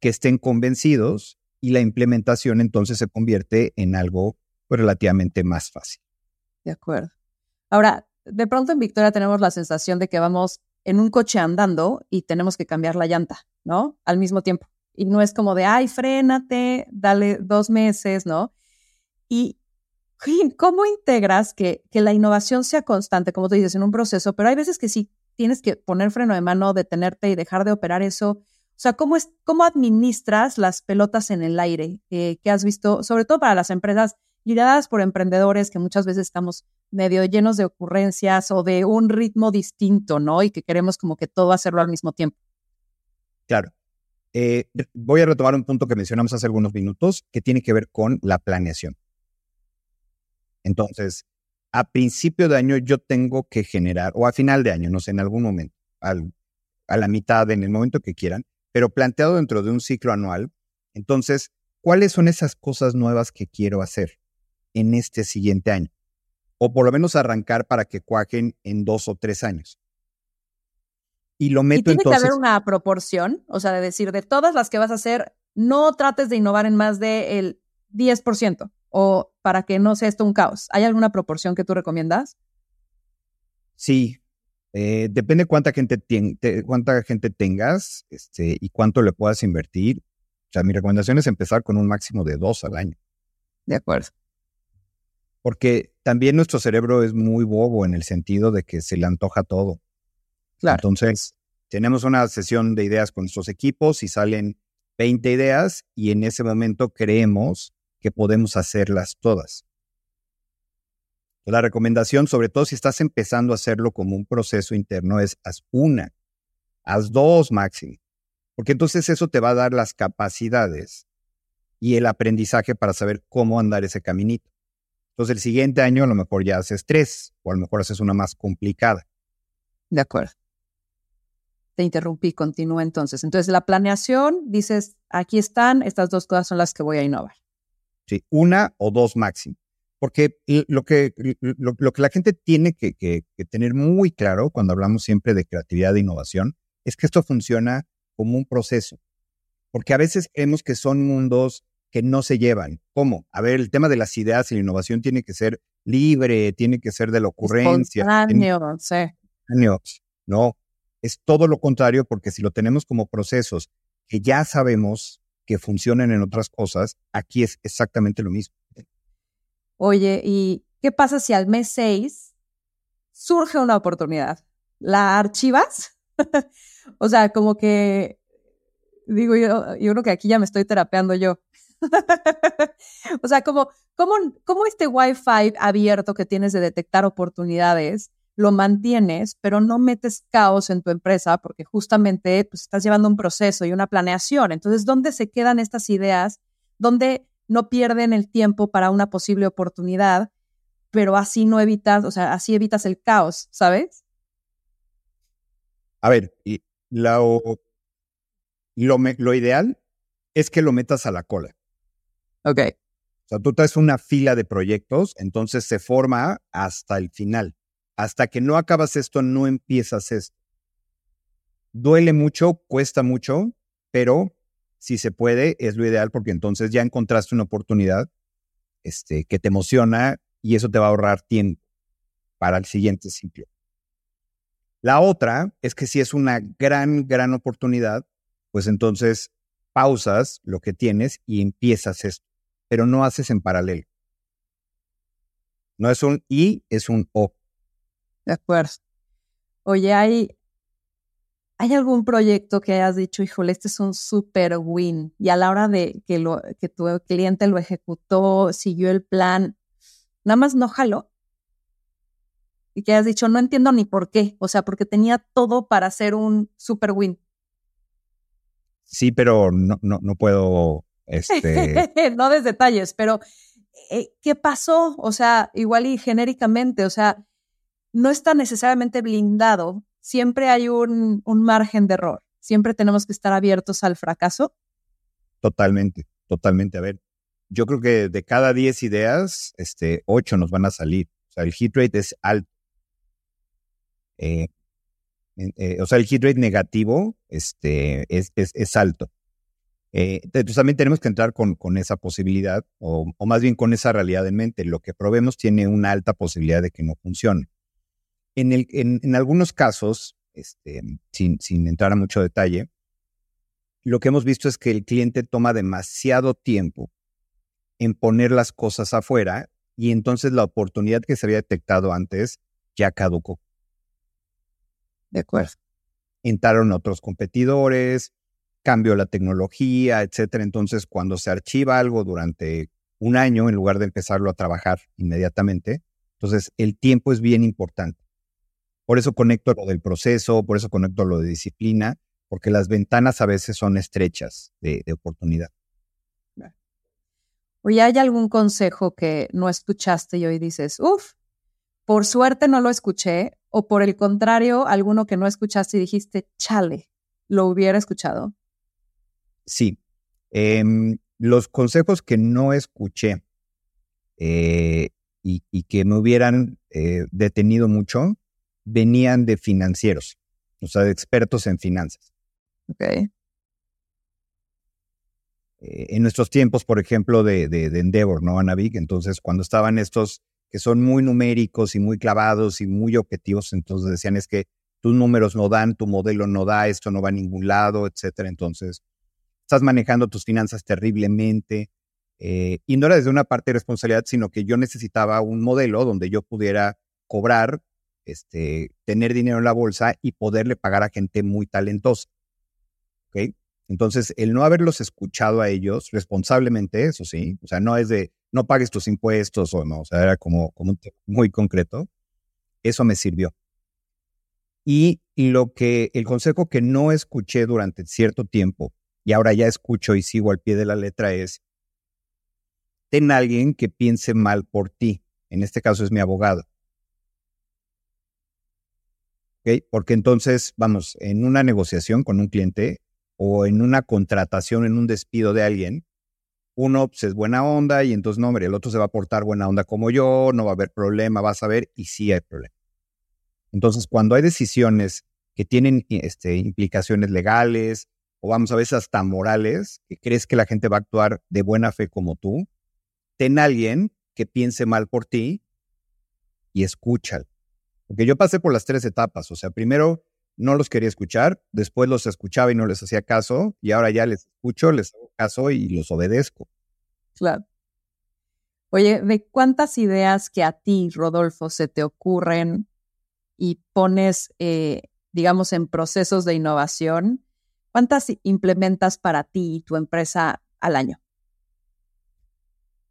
que estén convencidos y la implementación entonces se convierte en algo relativamente más fácil. De acuerdo. Ahora, de pronto en Victoria tenemos la sensación de que vamos en un coche andando y tenemos que cambiar la llanta, ¿no? Al mismo tiempo. Y no es como de, ay, frénate, dale dos meses, ¿no? Y ¿cómo integras que, que la innovación sea constante, como tú dices, en un proceso? Pero hay veces que sí tienes que poner freno de mano, detenerte y dejar de operar eso. O sea, ¿cómo, es, cómo administras las pelotas en el aire eh, que has visto, sobre todo para las empresas lideradas por emprendedores que muchas veces estamos medio llenos de ocurrencias o de un ritmo distinto, ¿no? Y que queremos como que todo hacerlo al mismo tiempo. Claro. Eh, voy a retomar un punto que mencionamos hace algunos minutos que tiene que ver con la planeación. Entonces, a principio de año yo tengo que generar, o a final de año, no sé, en algún momento, a la mitad, en el momento que quieran, pero planteado dentro de un ciclo anual, entonces, ¿cuáles son esas cosas nuevas que quiero hacer? en este siguiente año, o por lo menos arrancar para que cuajen en dos o tres años. y lo meto ¿Y tiene entonces. que haber una proporción, o sea, de decir, de todas las que vas a hacer, no trates de innovar en más del 10% o para que no sea esto un caos. ¿Hay alguna proporción que tú recomiendas? Sí, eh, depende cuánta gente, te, cuánta gente tengas este, y cuánto le puedas invertir. O sea, mi recomendación es empezar con un máximo de dos al año. De acuerdo. Porque también nuestro cerebro es muy bobo en el sentido de que se le antoja todo. Claro. Entonces, tenemos una sesión de ideas con nuestros equipos y salen 20 ideas y en ese momento creemos que podemos hacerlas todas. La recomendación, sobre todo si estás empezando a hacerlo como un proceso interno, es haz una, haz dos máximo, porque entonces eso te va a dar las capacidades y el aprendizaje para saber cómo andar ese caminito. Entonces el siguiente año a lo mejor ya haces tres o a lo mejor haces una más complicada. De acuerdo. Te interrumpí, continúa entonces. Entonces la planeación, dices, aquí están, estas dos cosas son las que voy a innovar. Sí, una o dos máximo. Porque lo que, lo, que la gente tiene que, que, tener muy claro cuando hablamos siempre de creatividad e innovación es que esto funciona como un proceso. Porque a veces creemos que son mundos que no se llevan. ¿Cómo? A ver, el tema de las ideas y la innovación tiene que ser libre, tiene que ser de la ocurrencia. Espontáneo, sí. No, es todo lo contrario porque si lo tenemos como procesos que ya sabemos que funcionan en otras cosas, aquí es exactamente lo mismo. Oye, ¿y qué pasa si al mes 6 surge una oportunidad? ¿La archivas? o sea, como que, digo yo, yo creo que aquí ya me estoy terapeando yo. o sea, como, como, como este Wi-Fi abierto que tienes de detectar oportunidades, lo mantienes, pero no metes caos en tu empresa porque justamente pues, estás llevando un proceso y una planeación. Entonces, ¿dónde se quedan estas ideas? ¿Dónde no pierden el tiempo para una posible oportunidad, pero así no evitas, o sea, así evitas el caos, ¿sabes? A ver, y lo, lo, ideal es que lo metas a la cola. Ok. O sea, tú traes una fila de proyectos, entonces se forma hasta el final. Hasta que no acabas esto, no empiezas esto. Duele mucho, cuesta mucho, pero si se puede, es lo ideal porque entonces ya encontraste una oportunidad este, que te emociona y eso te va a ahorrar tiempo para el siguiente ciclo. La otra es que si es una gran, gran oportunidad, pues entonces pausas lo que tienes y empiezas esto, pero no haces en paralelo. No es un I, es un O. De acuerdo. Oye, hay, ¿Hay algún proyecto que hayas dicho, híjole, este es un super win? Y a la hora de que, lo, que tu cliente lo ejecutó, siguió el plan, nada más no jaló. Y que hayas dicho, no entiendo ni por qué. O sea, porque tenía todo para ser un super win. Sí, pero no, no, no puedo. Este... no des detalles, pero eh, ¿qué pasó? O sea, igual y genéricamente, o sea, no está necesariamente blindado siempre hay un, margen de error. Siempre tenemos que estar abiertos al fracaso. Totalmente, totalmente. A ver, yo creo que de cada 10 ideas, este, 8 nos van a salir. O sea, el hit rate es alto. Eh, eh, o sea, el hit rate negativo este, es, es, alto. Eh, entonces también tenemos que entrar con, con esa posibilidad, o, o, más bien con esa realidad en mente. Lo que probemos tiene una alta posibilidad de que no funcione. En, el, en, algunos casos, este, sin, sin entrar a mucho detalle, lo que hemos visto es que el cliente toma demasiado tiempo en poner las cosas afuera y entonces la oportunidad que se había detectado antes ya caducó. De acuerdo. Entraron otros competidores, cambió la tecnología, etcétera. Entonces, cuando se archiva algo durante un año, en lugar de empezarlo a trabajar inmediatamente, entonces el tiempo es bien importante. Por eso conecto lo del proceso, por eso conecto lo de disciplina, porque las ventanas a veces son estrechas de, oportunidad. Oye, ¿hay algún consejo que no escuchaste y hoy dices, uff, por suerte no lo escuché? O por el contrario, alguno que no escuchaste y dijiste, chale, lo hubiera escuchado? Sí. Em, los consejos que no escuché eh, y, que me hubieran eh, detenido mucho venían de financieros. o sea, de expertos en finanzas. Ok. Eh, en nuestros tiempos, por ejemplo, de, de, de Endeavor, ¿no? Anavik, entonces cuando estaban estos que son muy numéricos y muy clavados y muy objetivos, entonces decían es que tus números no dan, tu modelo no da, esto no va a ningún lado, etcétera. Entonces, estás manejando tus finanzas terriblemente. Eh, y no era desde una parte de responsabilidad, sino que yo necesitaba un modelo donde yo pudiera cobrar, este, tener dinero en la bolsa y poderle pagar a gente muy talentosa. ¿Ok? Entonces, el no haberlos escuchado a ellos responsablemente, eso sí, o sea, no es de no pagues tus impuestos o no, o sea, era como, un muy concreto, eso me sirvió. Y lo que, el consejo que no escuché durante cierto tiempo, y ahora ya escucho y sigo al pie de la letra, es, ten alguien que piense mal por ti. En este caso es mi abogado. Porque entonces, vamos, en una negociación con un cliente o en una contratación, en un despido de alguien, uno pues, es buena onda y entonces, no, hombre, el otro se va a portar buena onda como yo, no va a haber problema, vas a ver, y sí hay problema. Entonces, cuando hay decisiones que tienen este, implicaciones legales o vamos a veces hasta morales, que crees que la gente va a actuar de buena fe como tú, ten a alguien que piense mal por ti y escúchalo. Porque yo pasé por las tres etapas, o sea, primero no los quería escuchar, después los escuchaba y no les hacía caso, y ahora ya les escucho, les hago caso y los obedezco. Claro. Oye, ¿de cuántas ideas que a ti, Rodolfo, se te ocurren y pones, eh, digamos, en procesos de innovación, ¿cuántas implementas para ti y tu empresa al año?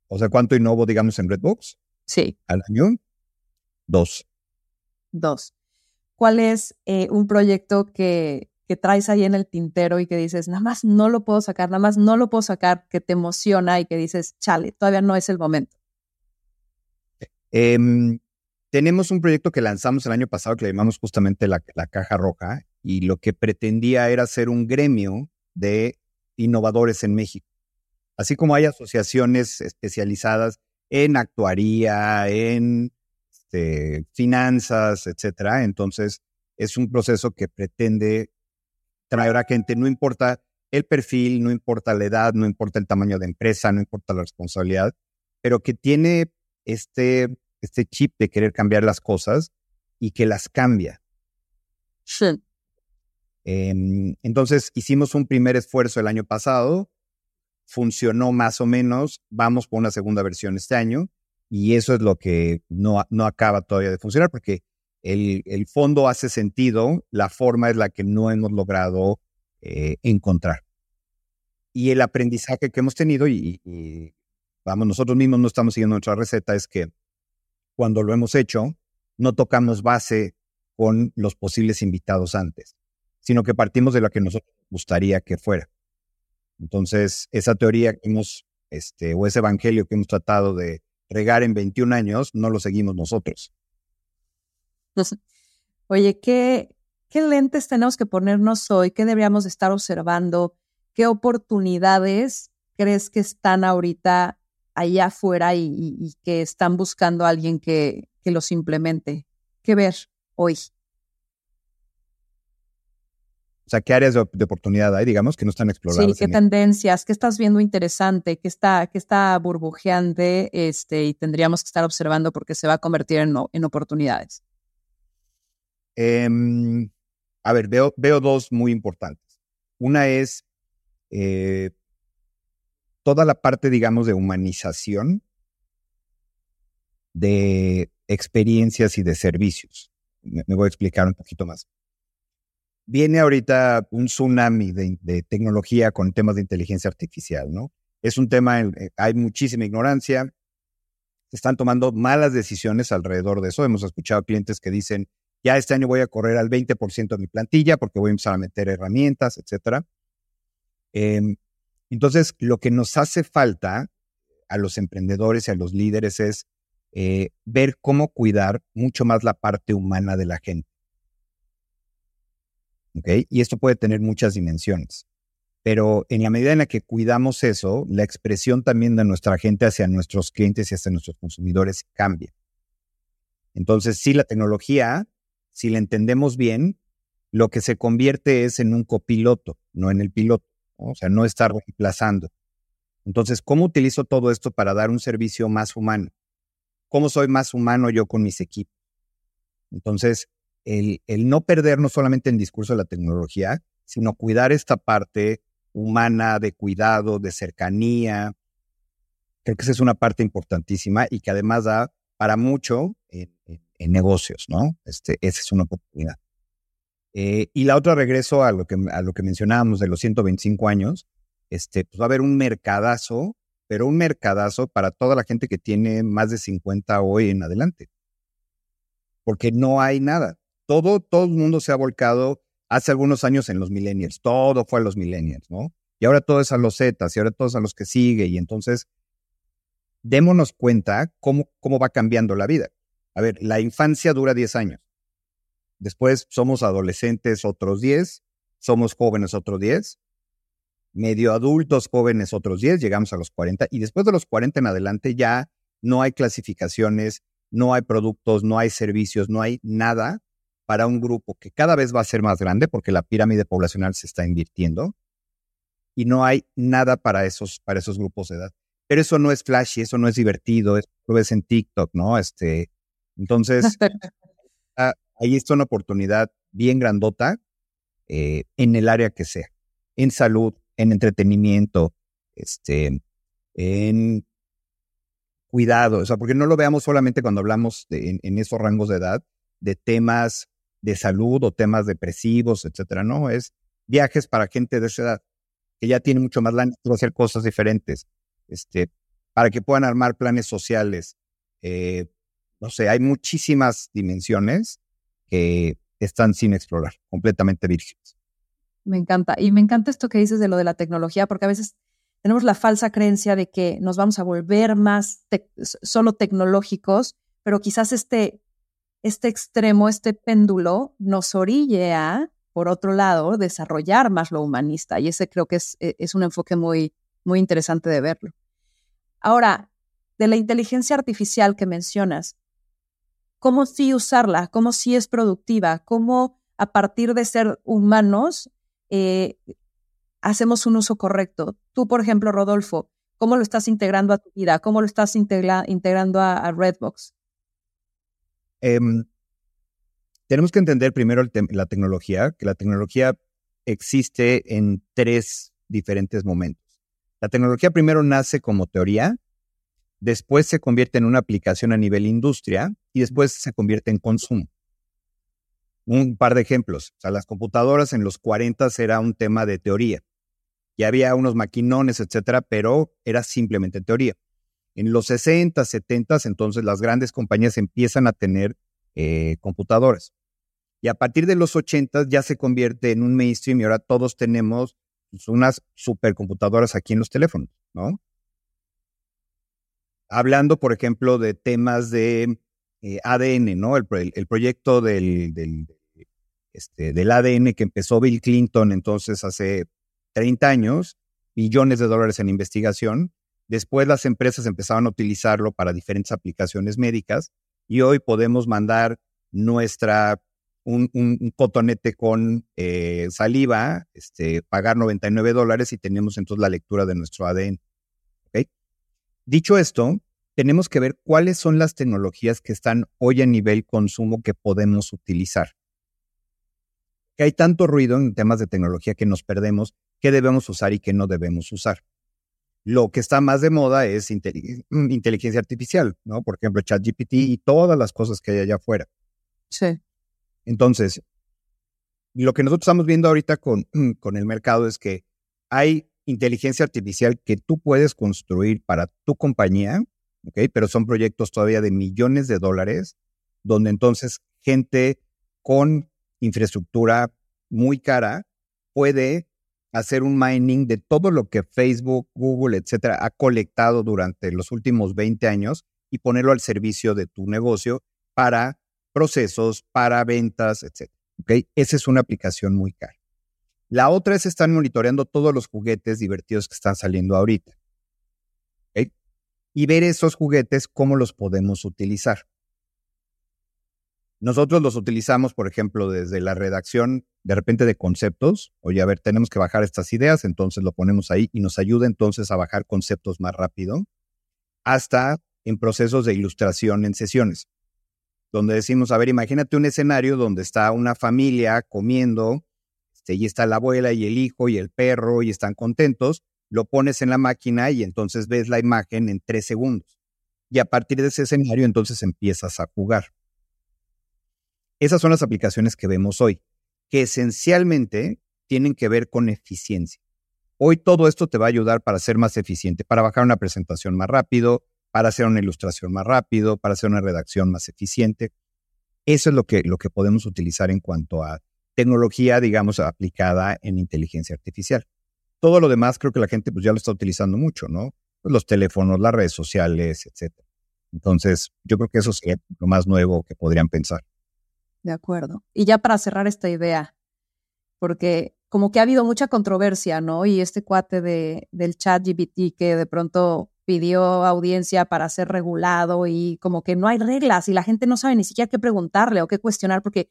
O sea, ¿cuánto innovo, digamos, en Redbox? Sí. Al año, dos. Dos. ¿Cuál es eh, un proyecto que, que traes ahí en el tintero y que dices, nada más no lo puedo sacar, nada más no lo puedo sacar, que te emociona y que dices, chale, todavía no es el momento? Eh, tenemos un proyecto que lanzamos el año pasado que le llamamos justamente la, Caja Roja y lo que pretendía era ser un gremio de innovadores en México. Así como hay asociaciones especializadas en actuaría, en este, finanzas, etcétera. Entonces, es un proceso que pretende traer a gente, no importa el perfil, no importa la edad, no importa el tamaño de empresa, no importa la responsabilidad, pero que tiene este este chip de querer cambiar las cosas y que las cambia. Sí. Em, entonces hicimos un primer esfuerzo el año pasado, funcionó más o menos, vamos por una segunda versión este año y eso es lo que no, no acaba todavía de funcionar porque el, el, fondo hace sentido, la forma es la que no hemos logrado eh, encontrar. Y el aprendizaje que hemos tenido, y, vamos, nosotros mismos no estamos siguiendo nuestra receta, es que cuando lo hemos hecho, no tocamos base con los posibles invitados antes, sino que partimos de lo que nosotros gustaría que fuera. Entonces, esa teoría que hemos, este, o ese evangelio que hemos tratado de regar en 21 años, no lo seguimos nosotros. Oye, ¿qué, ¿qué lentes tenemos que ponernos hoy? ¿Qué deberíamos estar observando? ¿Qué oportunidades crees que están ahorita allá afuera y, que están buscando a alguien que, que los implemente. ¿Qué ver hoy? O sea, ¿qué áreas de, oportunidad hay, digamos, que no están exploradas? Sí, qué tendencias, qué estás viendo interesante, qué está, qué está burbujeante, este, y tendríamos que estar observando porque se va a convertir en, en oportunidades. Em, a ver, veo, veo dos muy importantes. Una es eh, toda la parte, digamos, de humanización de experiencias y de servicios. Me, voy a explicar un poquito más. Viene ahorita un tsunami de, tecnología con temas de inteligencia artificial, ¿no? Es un tema, eh, hay muchísima ignorancia, se están tomando malas decisiones alrededor de eso. Hemos escuchado clientes que dicen, ya este año voy a correr al 20% de mi plantilla porque voy a empezar a meter herramientas, etcétera. Em, entonces, lo que nos hace falta a los emprendedores y a los líderes es eh, ver cómo cuidar mucho más la parte humana de la gente. Y esto puede tener muchas dimensiones. Pero en la medida en la que cuidamos eso, la expresión también de nuestra gente hacia nuestros clientes y hacia nuestros consumidores cambia. Entonces, sí, la tecnología, si la entendemos bien, lo que se convierte es en un copiloto, no en el piloto. O sea, no estar reemplazando. Entonces, ¿cómo utilizo todo esto para dar un servicio más humano? ¿Cómo soy más humano yo con mis equipos? Entonces, el, no perder no solamente el discurso de la tecnología, sino cuidar esta parte humana de cuidado, de cercanía. Creo que esa es una parte importantísima y que además da para mucho en, negocios, ¿no? Este, esa es una oportunidad. Eh, y la otra, regreso a lo, que, a lo que mencionábamos de los 125 años, este, pues va a haber un mercadazo, pero un mercadazo para toda la gente que tiene más de 50 hoy en adelante. Porque no hay nada. Todo, todo el mundo se ha volcado hace algunos años en los millennials. Todo fue a los millennials, ¿no? Y ahora todo es a los Zetas y ahora todo es a los que sigue. Y entonces, démonos cuenta cómo, cómo va cambiando la vida. A ver, la infancia dura 10 años. Después somos adolescentes otros 10, somos jóvenes otros 10, medio adultos jóvenes otros 10, llegamos a los 40 y después de los 40 en adelante ya no hay clasificaciones, no hay productos, no hay servicios, no hay nada para un grupo que cada vez va a ser más grande porque la pirámide poblacional se está invirtiendo y no hay nada para esos, para esos grupos de edad. Pero eso no es flashy, eso no es divertido, eso lo ves en TikTok, ¿no? Este, entonces, ah, ahí está una oportunidad bien grandota eh, en el área que sea, en salud, en entretenimiento, este, en cuidado, o sea, porque no lo veamos solamente cuando hablamos de, en, esos rangos de edad de temas de salud o temas depresivos, etcétera. No, es viajes para gente de esa edad que ya tiene mucho más lana hacer cosas diferentes, este, para que puedan armar planes sociales. Eh, no sé, hay muchísimas dimensiones que están sin explorar, completamente vírgenes. Me encanta. Y me encanta esto que dices de lo de la tecnología, porque a veces tenemos la falsa creencia de que nos vamos a volver más solo tecnológicos, pero quizás este este extremo, este péndulo, nos orille a, por otro lado, desarrollar más lo humanista. Y ese creo que es, e, es un enfoque muy, muy interesante de verlo. Ahora, de la inteligencia artificial que mencionas, ¿cómo sí usarla? ¿Cómo sí es productiva? ¿Cómo a partir de ser humanos eh, hacemos un uso correcto? Tú, por ejemplo, Rodolfo, ¿cómo lo estás integrando a tu vida? ¿Cómo lo estás integrando a Redbox? Em, tenemos que entender primero la tecnología, que la tecnología existe en tres diferentes momentos. La tecnología primero nace como teoría, después se convierte en una aplicación a nivel industria y después se convierte en consumo. Un par de ejemplos. O sea, las computadoras en los 40 era un tema de teoría. Y había unos maquinones, etcétera, pero era simplemente teoría. En los 60, 70, entonces las grandes compañías empiezan a tener eh, computadoras. Y a partir de los 80 ya se convierte en un mainstream y ahora todos tenemos pues, unas supercomputadoras aquí en los teléfonos, ¿no? Hablando, por ejemplo, de temas de eh, ADN, ¿no? El, proyecto del, del, este, del ADN que empezó Bill Clinton entonces hace 30 años, billones de dólares en investigación, Después las empresas empezaron a utilizarlo para diferentes aplicaciones médicas y hoy podemos mandar nuestra un, cotonete con eh, saliva, este, pagar 99 dólares y tenemos entonces la lectura de nuestro ADN. Dicho esto, tenemos que ver cuáles son las tecnologías que están hoy a nivel consumo que podemos utilizar. Que hay tanto ruido en temas de tecnología que nos perdemos qué debemos usar y qué no debemos usar. Lo que está más de moda es mm, inteligencia artificial, ¿no? Por ejemplo, ChatGPT y todas las cosas que hay allá afuera. Sí. Entonces, lo que nosotros estamos viendo ahorita con, con el mercado es que hay inteligencia artificial que tú puedes construir para tu compañía, ¿ok? Pero son proyectos todavía de millones de dólares, donde entonces gente con infraestructura muy cara puede hacer un mining de todo lo que Facebook, Google, etcétera, ha colectado durante los últimos 20 años y ponerlo al servicio de tu negocio para procesos, para ventas, etcétera. ¿Okay? Esa es una aplicación muy cara. La otra es estar monitoreando todos los juguetes divertidos que están saliendo ahorita. Y ver esos juguetes, cómo los podemos utilizar. Nosotros los utilizamos, por ejemplo, desde la redacción de repente de conceptos. Oye, a ver, tenemos que bajar estas ideas, entonces lo ponemos ahí y nos ayuda entonces a bajar conceptos más rápido, hasta en procesos de ilustración en sesiones, donde decimos, a ver, imagínate un escenario donde está una familia comiendo, este, y está la abuela y el hijo y el perro y están contentos, lo pones en la máquina y entonces ves la imagen en tres segundos. Y a partir de ese escenario entonces empiezas a jugar. Esas son las aplicaciones que vemos hoy, que esencialmente tienen que ver con eficiencia. Hoy todo esto te va a ayudar para ser más eficiente, para bajar una presentación más rápido, para hacer una ilustración más rápido, para hacer una redacción más eficiente. Eso es lo que, lo que podemos utilizar en cuanto a tecnología, digamos, aplicada en inteligencia artificial. Todo lo demás creo que la gente pues ya lo está utilizando mucho, ¿no? Pues, los teléfonos, las redes sociales, etc. Entonces, yo creo que eso es lo más nuevo que podrían pensar. De acuerdo. Y ya para cerrar esta idea, porque como que ha habido mucha controversia, ¿no? Y este cuate de, del chat GBT que de pronto pidió audiencia para ser regulado y como que no hay reglas y la gente no sabe ni siquiera qué preguntarle o qué cuestionar porque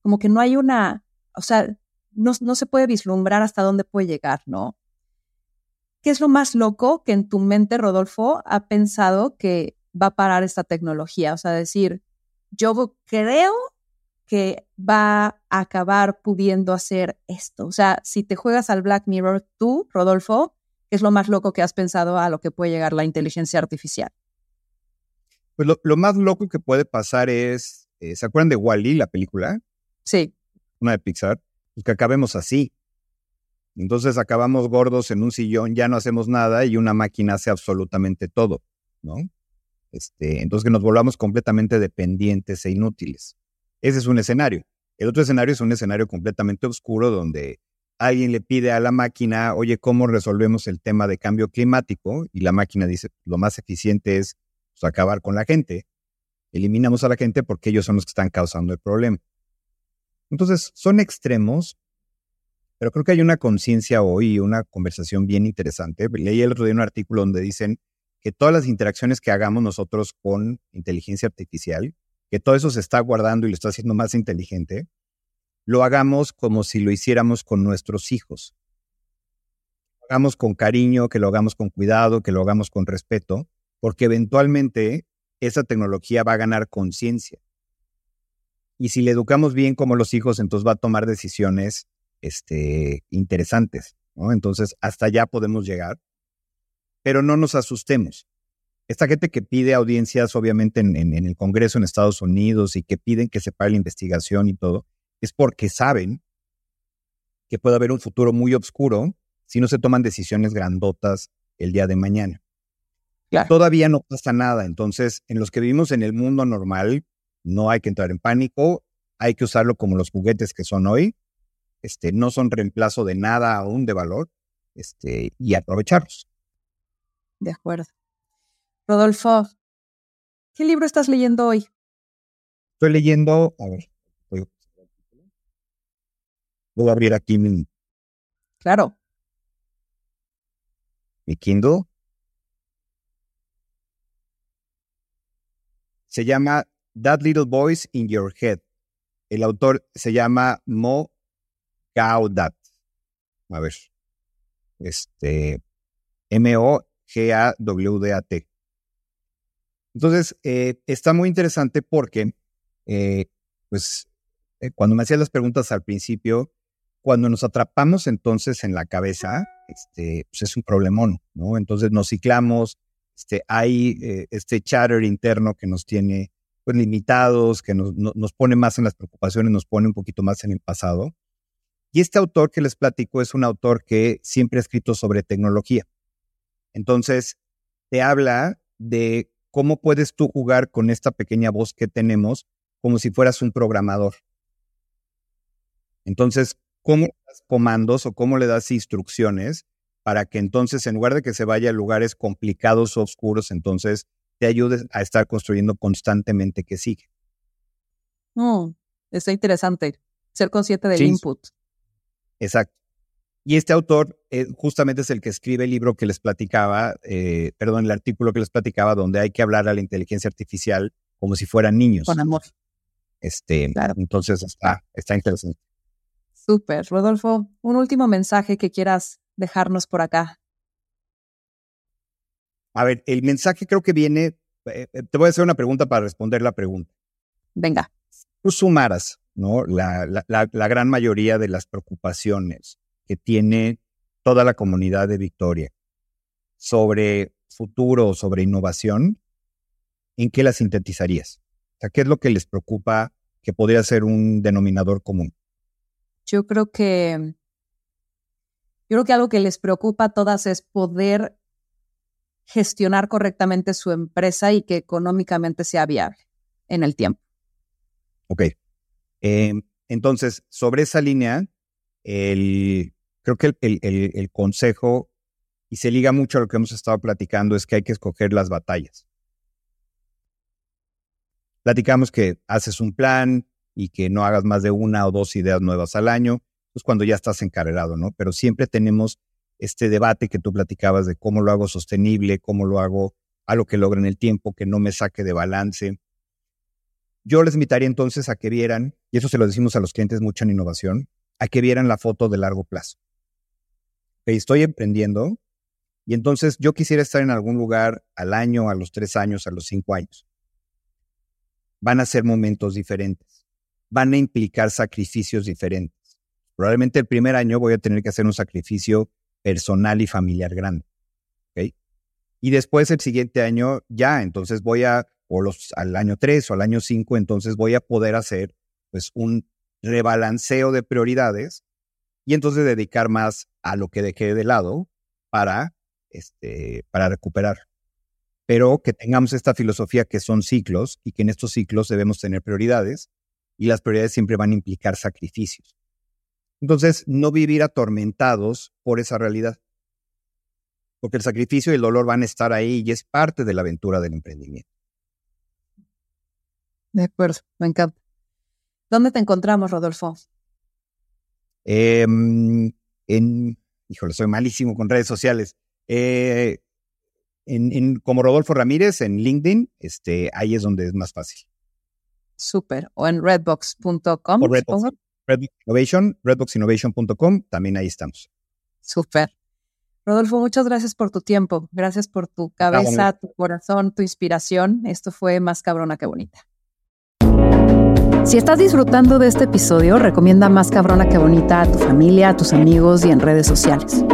como que no hay una, o sea, no, no se puede vislumbrar hasta dónde puede llegar, ¿no? ¿Qué es lo más loco que en tu mente, Rodolfo, ha pensado que va a parar esta tecnología? O sea, decir, yo creo que va a acabar pudiendo hacer esto. O sea, si te juegas al Black Mirror, tú, Rodolfo, ¿qué es lo más loco que has pensado a lo que puede llegar la inteligencia artificial? Pues lo, más loco que puede pasar es, eh, ¿se acuerdan de Wally, la película? Sí. Una de Pixar. Pues que acabemos así. Entonces acabamos gordos en un sillón, ya no hacemos nada y una máquina hace absolutamente todo, ¿no? Este, entonces que nos volvamos completamente dependientes e inútiles. Ese es un escenario. El otro escenario es un escenario completamente oscuro donde alguien le pide a la máquina, oye, ¿cómo resolvemos el tema de cambio climático? Y la máquina dice, lo más eficiente es pues, acabar con la gente. Eliminamos a la gente porque ellos son los que están causando el problema. Entonces, son extremos, pero creo que hay una conciencia hoy y una conversación bien interesante. Leí el otro día un artículo donde dicen que todas las interacciones que hagamos nosotros con inteligencia artificial, que todo eso se está guardando y lo está haciendo más inteligente, lo hagamos como si lo hiciéramos con nuestros hijos. Lo hagamos con cariño, que lo hagamos con cuidado, que lo hagamos con respeto, porque eventualmente esa tecnología va a ganar conciencia. Y si le educamos bien como los hijos, entonces va a tomar decisiones este, interesantes. Entonces, hasta allá podemos llegar. Pero no nos asustemos esta gente que pide audiencias, obviamente, en, el Congreso en Estados Unidos y que piden que se pare la investigación y todo, es porque saben que puede haber un futuro muy oscuro si no se toman decisiones grandotas el día de mañana. Todavía no pasa nada. Entonces, en los que vivimos en el mundo normal, no hay que entrar en pánico, hay que usarlo como los juguetes que son hoy. Este, no son reemplazo de nada aún de valor este, y aprovecharlos. De acuerdo. Rodolfo, ¿qué libro estás leyendo hoy? Estoy leyendo, a ver, voy a abrir aquí mi... Claro. Mi Kindle. Se llama That Little Voice in Your Head. El autor se llama Mo Gaudat. A ver. Este. M-O-G-A-W-D-A-T. Entonces, eh, está muy interesante porque, eh, pues, eh, cuando me hacías las preguntas al principio, cuando nos atrapamos entonces en la cabeza, este, pues es un problemón, ¿no? Entonces nos ciclamos, este, hay este chatter interno que nos tiene pues limitados, que nos, nos pone más en las preocupaciones, nos pone un poquito más en el pasado. Y este autor que les platico es un autor que siempre ha escrito sobre tecnología. Entonces, te habla de ¿cómo puedes tú jugar con esta pequeña voz que tenemos como si fueras un programador? Entonces, ¿cómo le das comandos o cómo le das instrucciones para que entonces, en lugar de que se vaya a lugares complicados o oscuros, entonces te ayudes a estar construyendo constantemente que sigue? Oh, está interesante. Ser consciente del input. Exacto. Y este autor eh, justamente es el que escribe el libro que les platicaba, eh, perdón, el artículo que les platicaba, donde hay que hablar a la inteligencia artificial como si fueran niños. Con amor. Este, Entonces está, está interesante. Súper. Rodolfo, un último mensaje que quieras dejarnos por acá. A ver, el mensaje creo que viene, eh, te voy a hacer una pregunta para responder la pregunta. Venga. Tú sumaras, ¿no? La, la, la gran mayoría de las preocupaciones que tiene toda la comunidad de Victoria sobre futuro, sobre innovación, ¿en qué la sintetizarías? O sea, ¿qué es lo que les preocupa que podría ser un denominador común? Yo creo que yo creo que algo que les preocupa a todas es poder gestionar correctamente su empresa y que económicamente sea viable en el tiempo. Ok. Em, entonces, sobre esa línea, el, creo que el, consejo, y se liga mucho a lo que hemos estado platicando, es que hay que escoger las batallas. Platicamos que haces un plan y que no hagas más de una o dos ideas nuevas al año, pues cuando ya estás encarregado, ¿no? Pero siempre tenemos este debate que tú platicabas de cómo lo hago sostenible, cómo lo hago a lo que logre en el tiempo, que no me saque de balance. Yo les invitaría entonces a que vieran, y eso se lo decimos a los clientes mucho en innovación, a que vieran la foto de largo plazo. Estoy emprendiendo y entonces yo quisiera estar en algún lugar al año, a los tres años, a los cinco años. Van a ser momentos diferentes, van a implicar sacrificios diferentes. Probablemente el primer año voy a tener que hacer un sacrificio personal y familiar grande. Y después el siguiente año ya, entonces voy a, o los, al año 3 o al año 5, entonces voy a poder hacer pues un rebalanceo de prioridades y entonces dedicar más a lo que dejé de lado para, este, para recuperar. Pero que tengamos esta filosofía que son ciclos y que en estos ciclos debemos tener prioridades y las prioridades siempre van a implicar sacrificios. Entonces, no vivir atormentados por esa realidad. Porque el sacrificio y el dolor van a estar ahí y es parte de la aventura del emprendimiento. De acuerdo, me encanta. ¿Dónde te encontramos, Rodolfo? Em, en, híjole, soy malísimo con redes sociales. Eh, en, como Rodolfo Ramírez en LinkedIn, este, ahí es donde es más fácil. Súper. O en redbox.com. Redbox Innovation, redboxinnovation.com, también ahí estamos. Súper. Rodolfo, muchas gracias por tu tiempo. Gracias por tu cabeza, tu corazón, tu inspiración. Esto fue más cabrona que bonita. Si estás disfrutando de este episodio, recomienda Más cabrona que bonita a tu familia, a tus amigos y en redes sociales.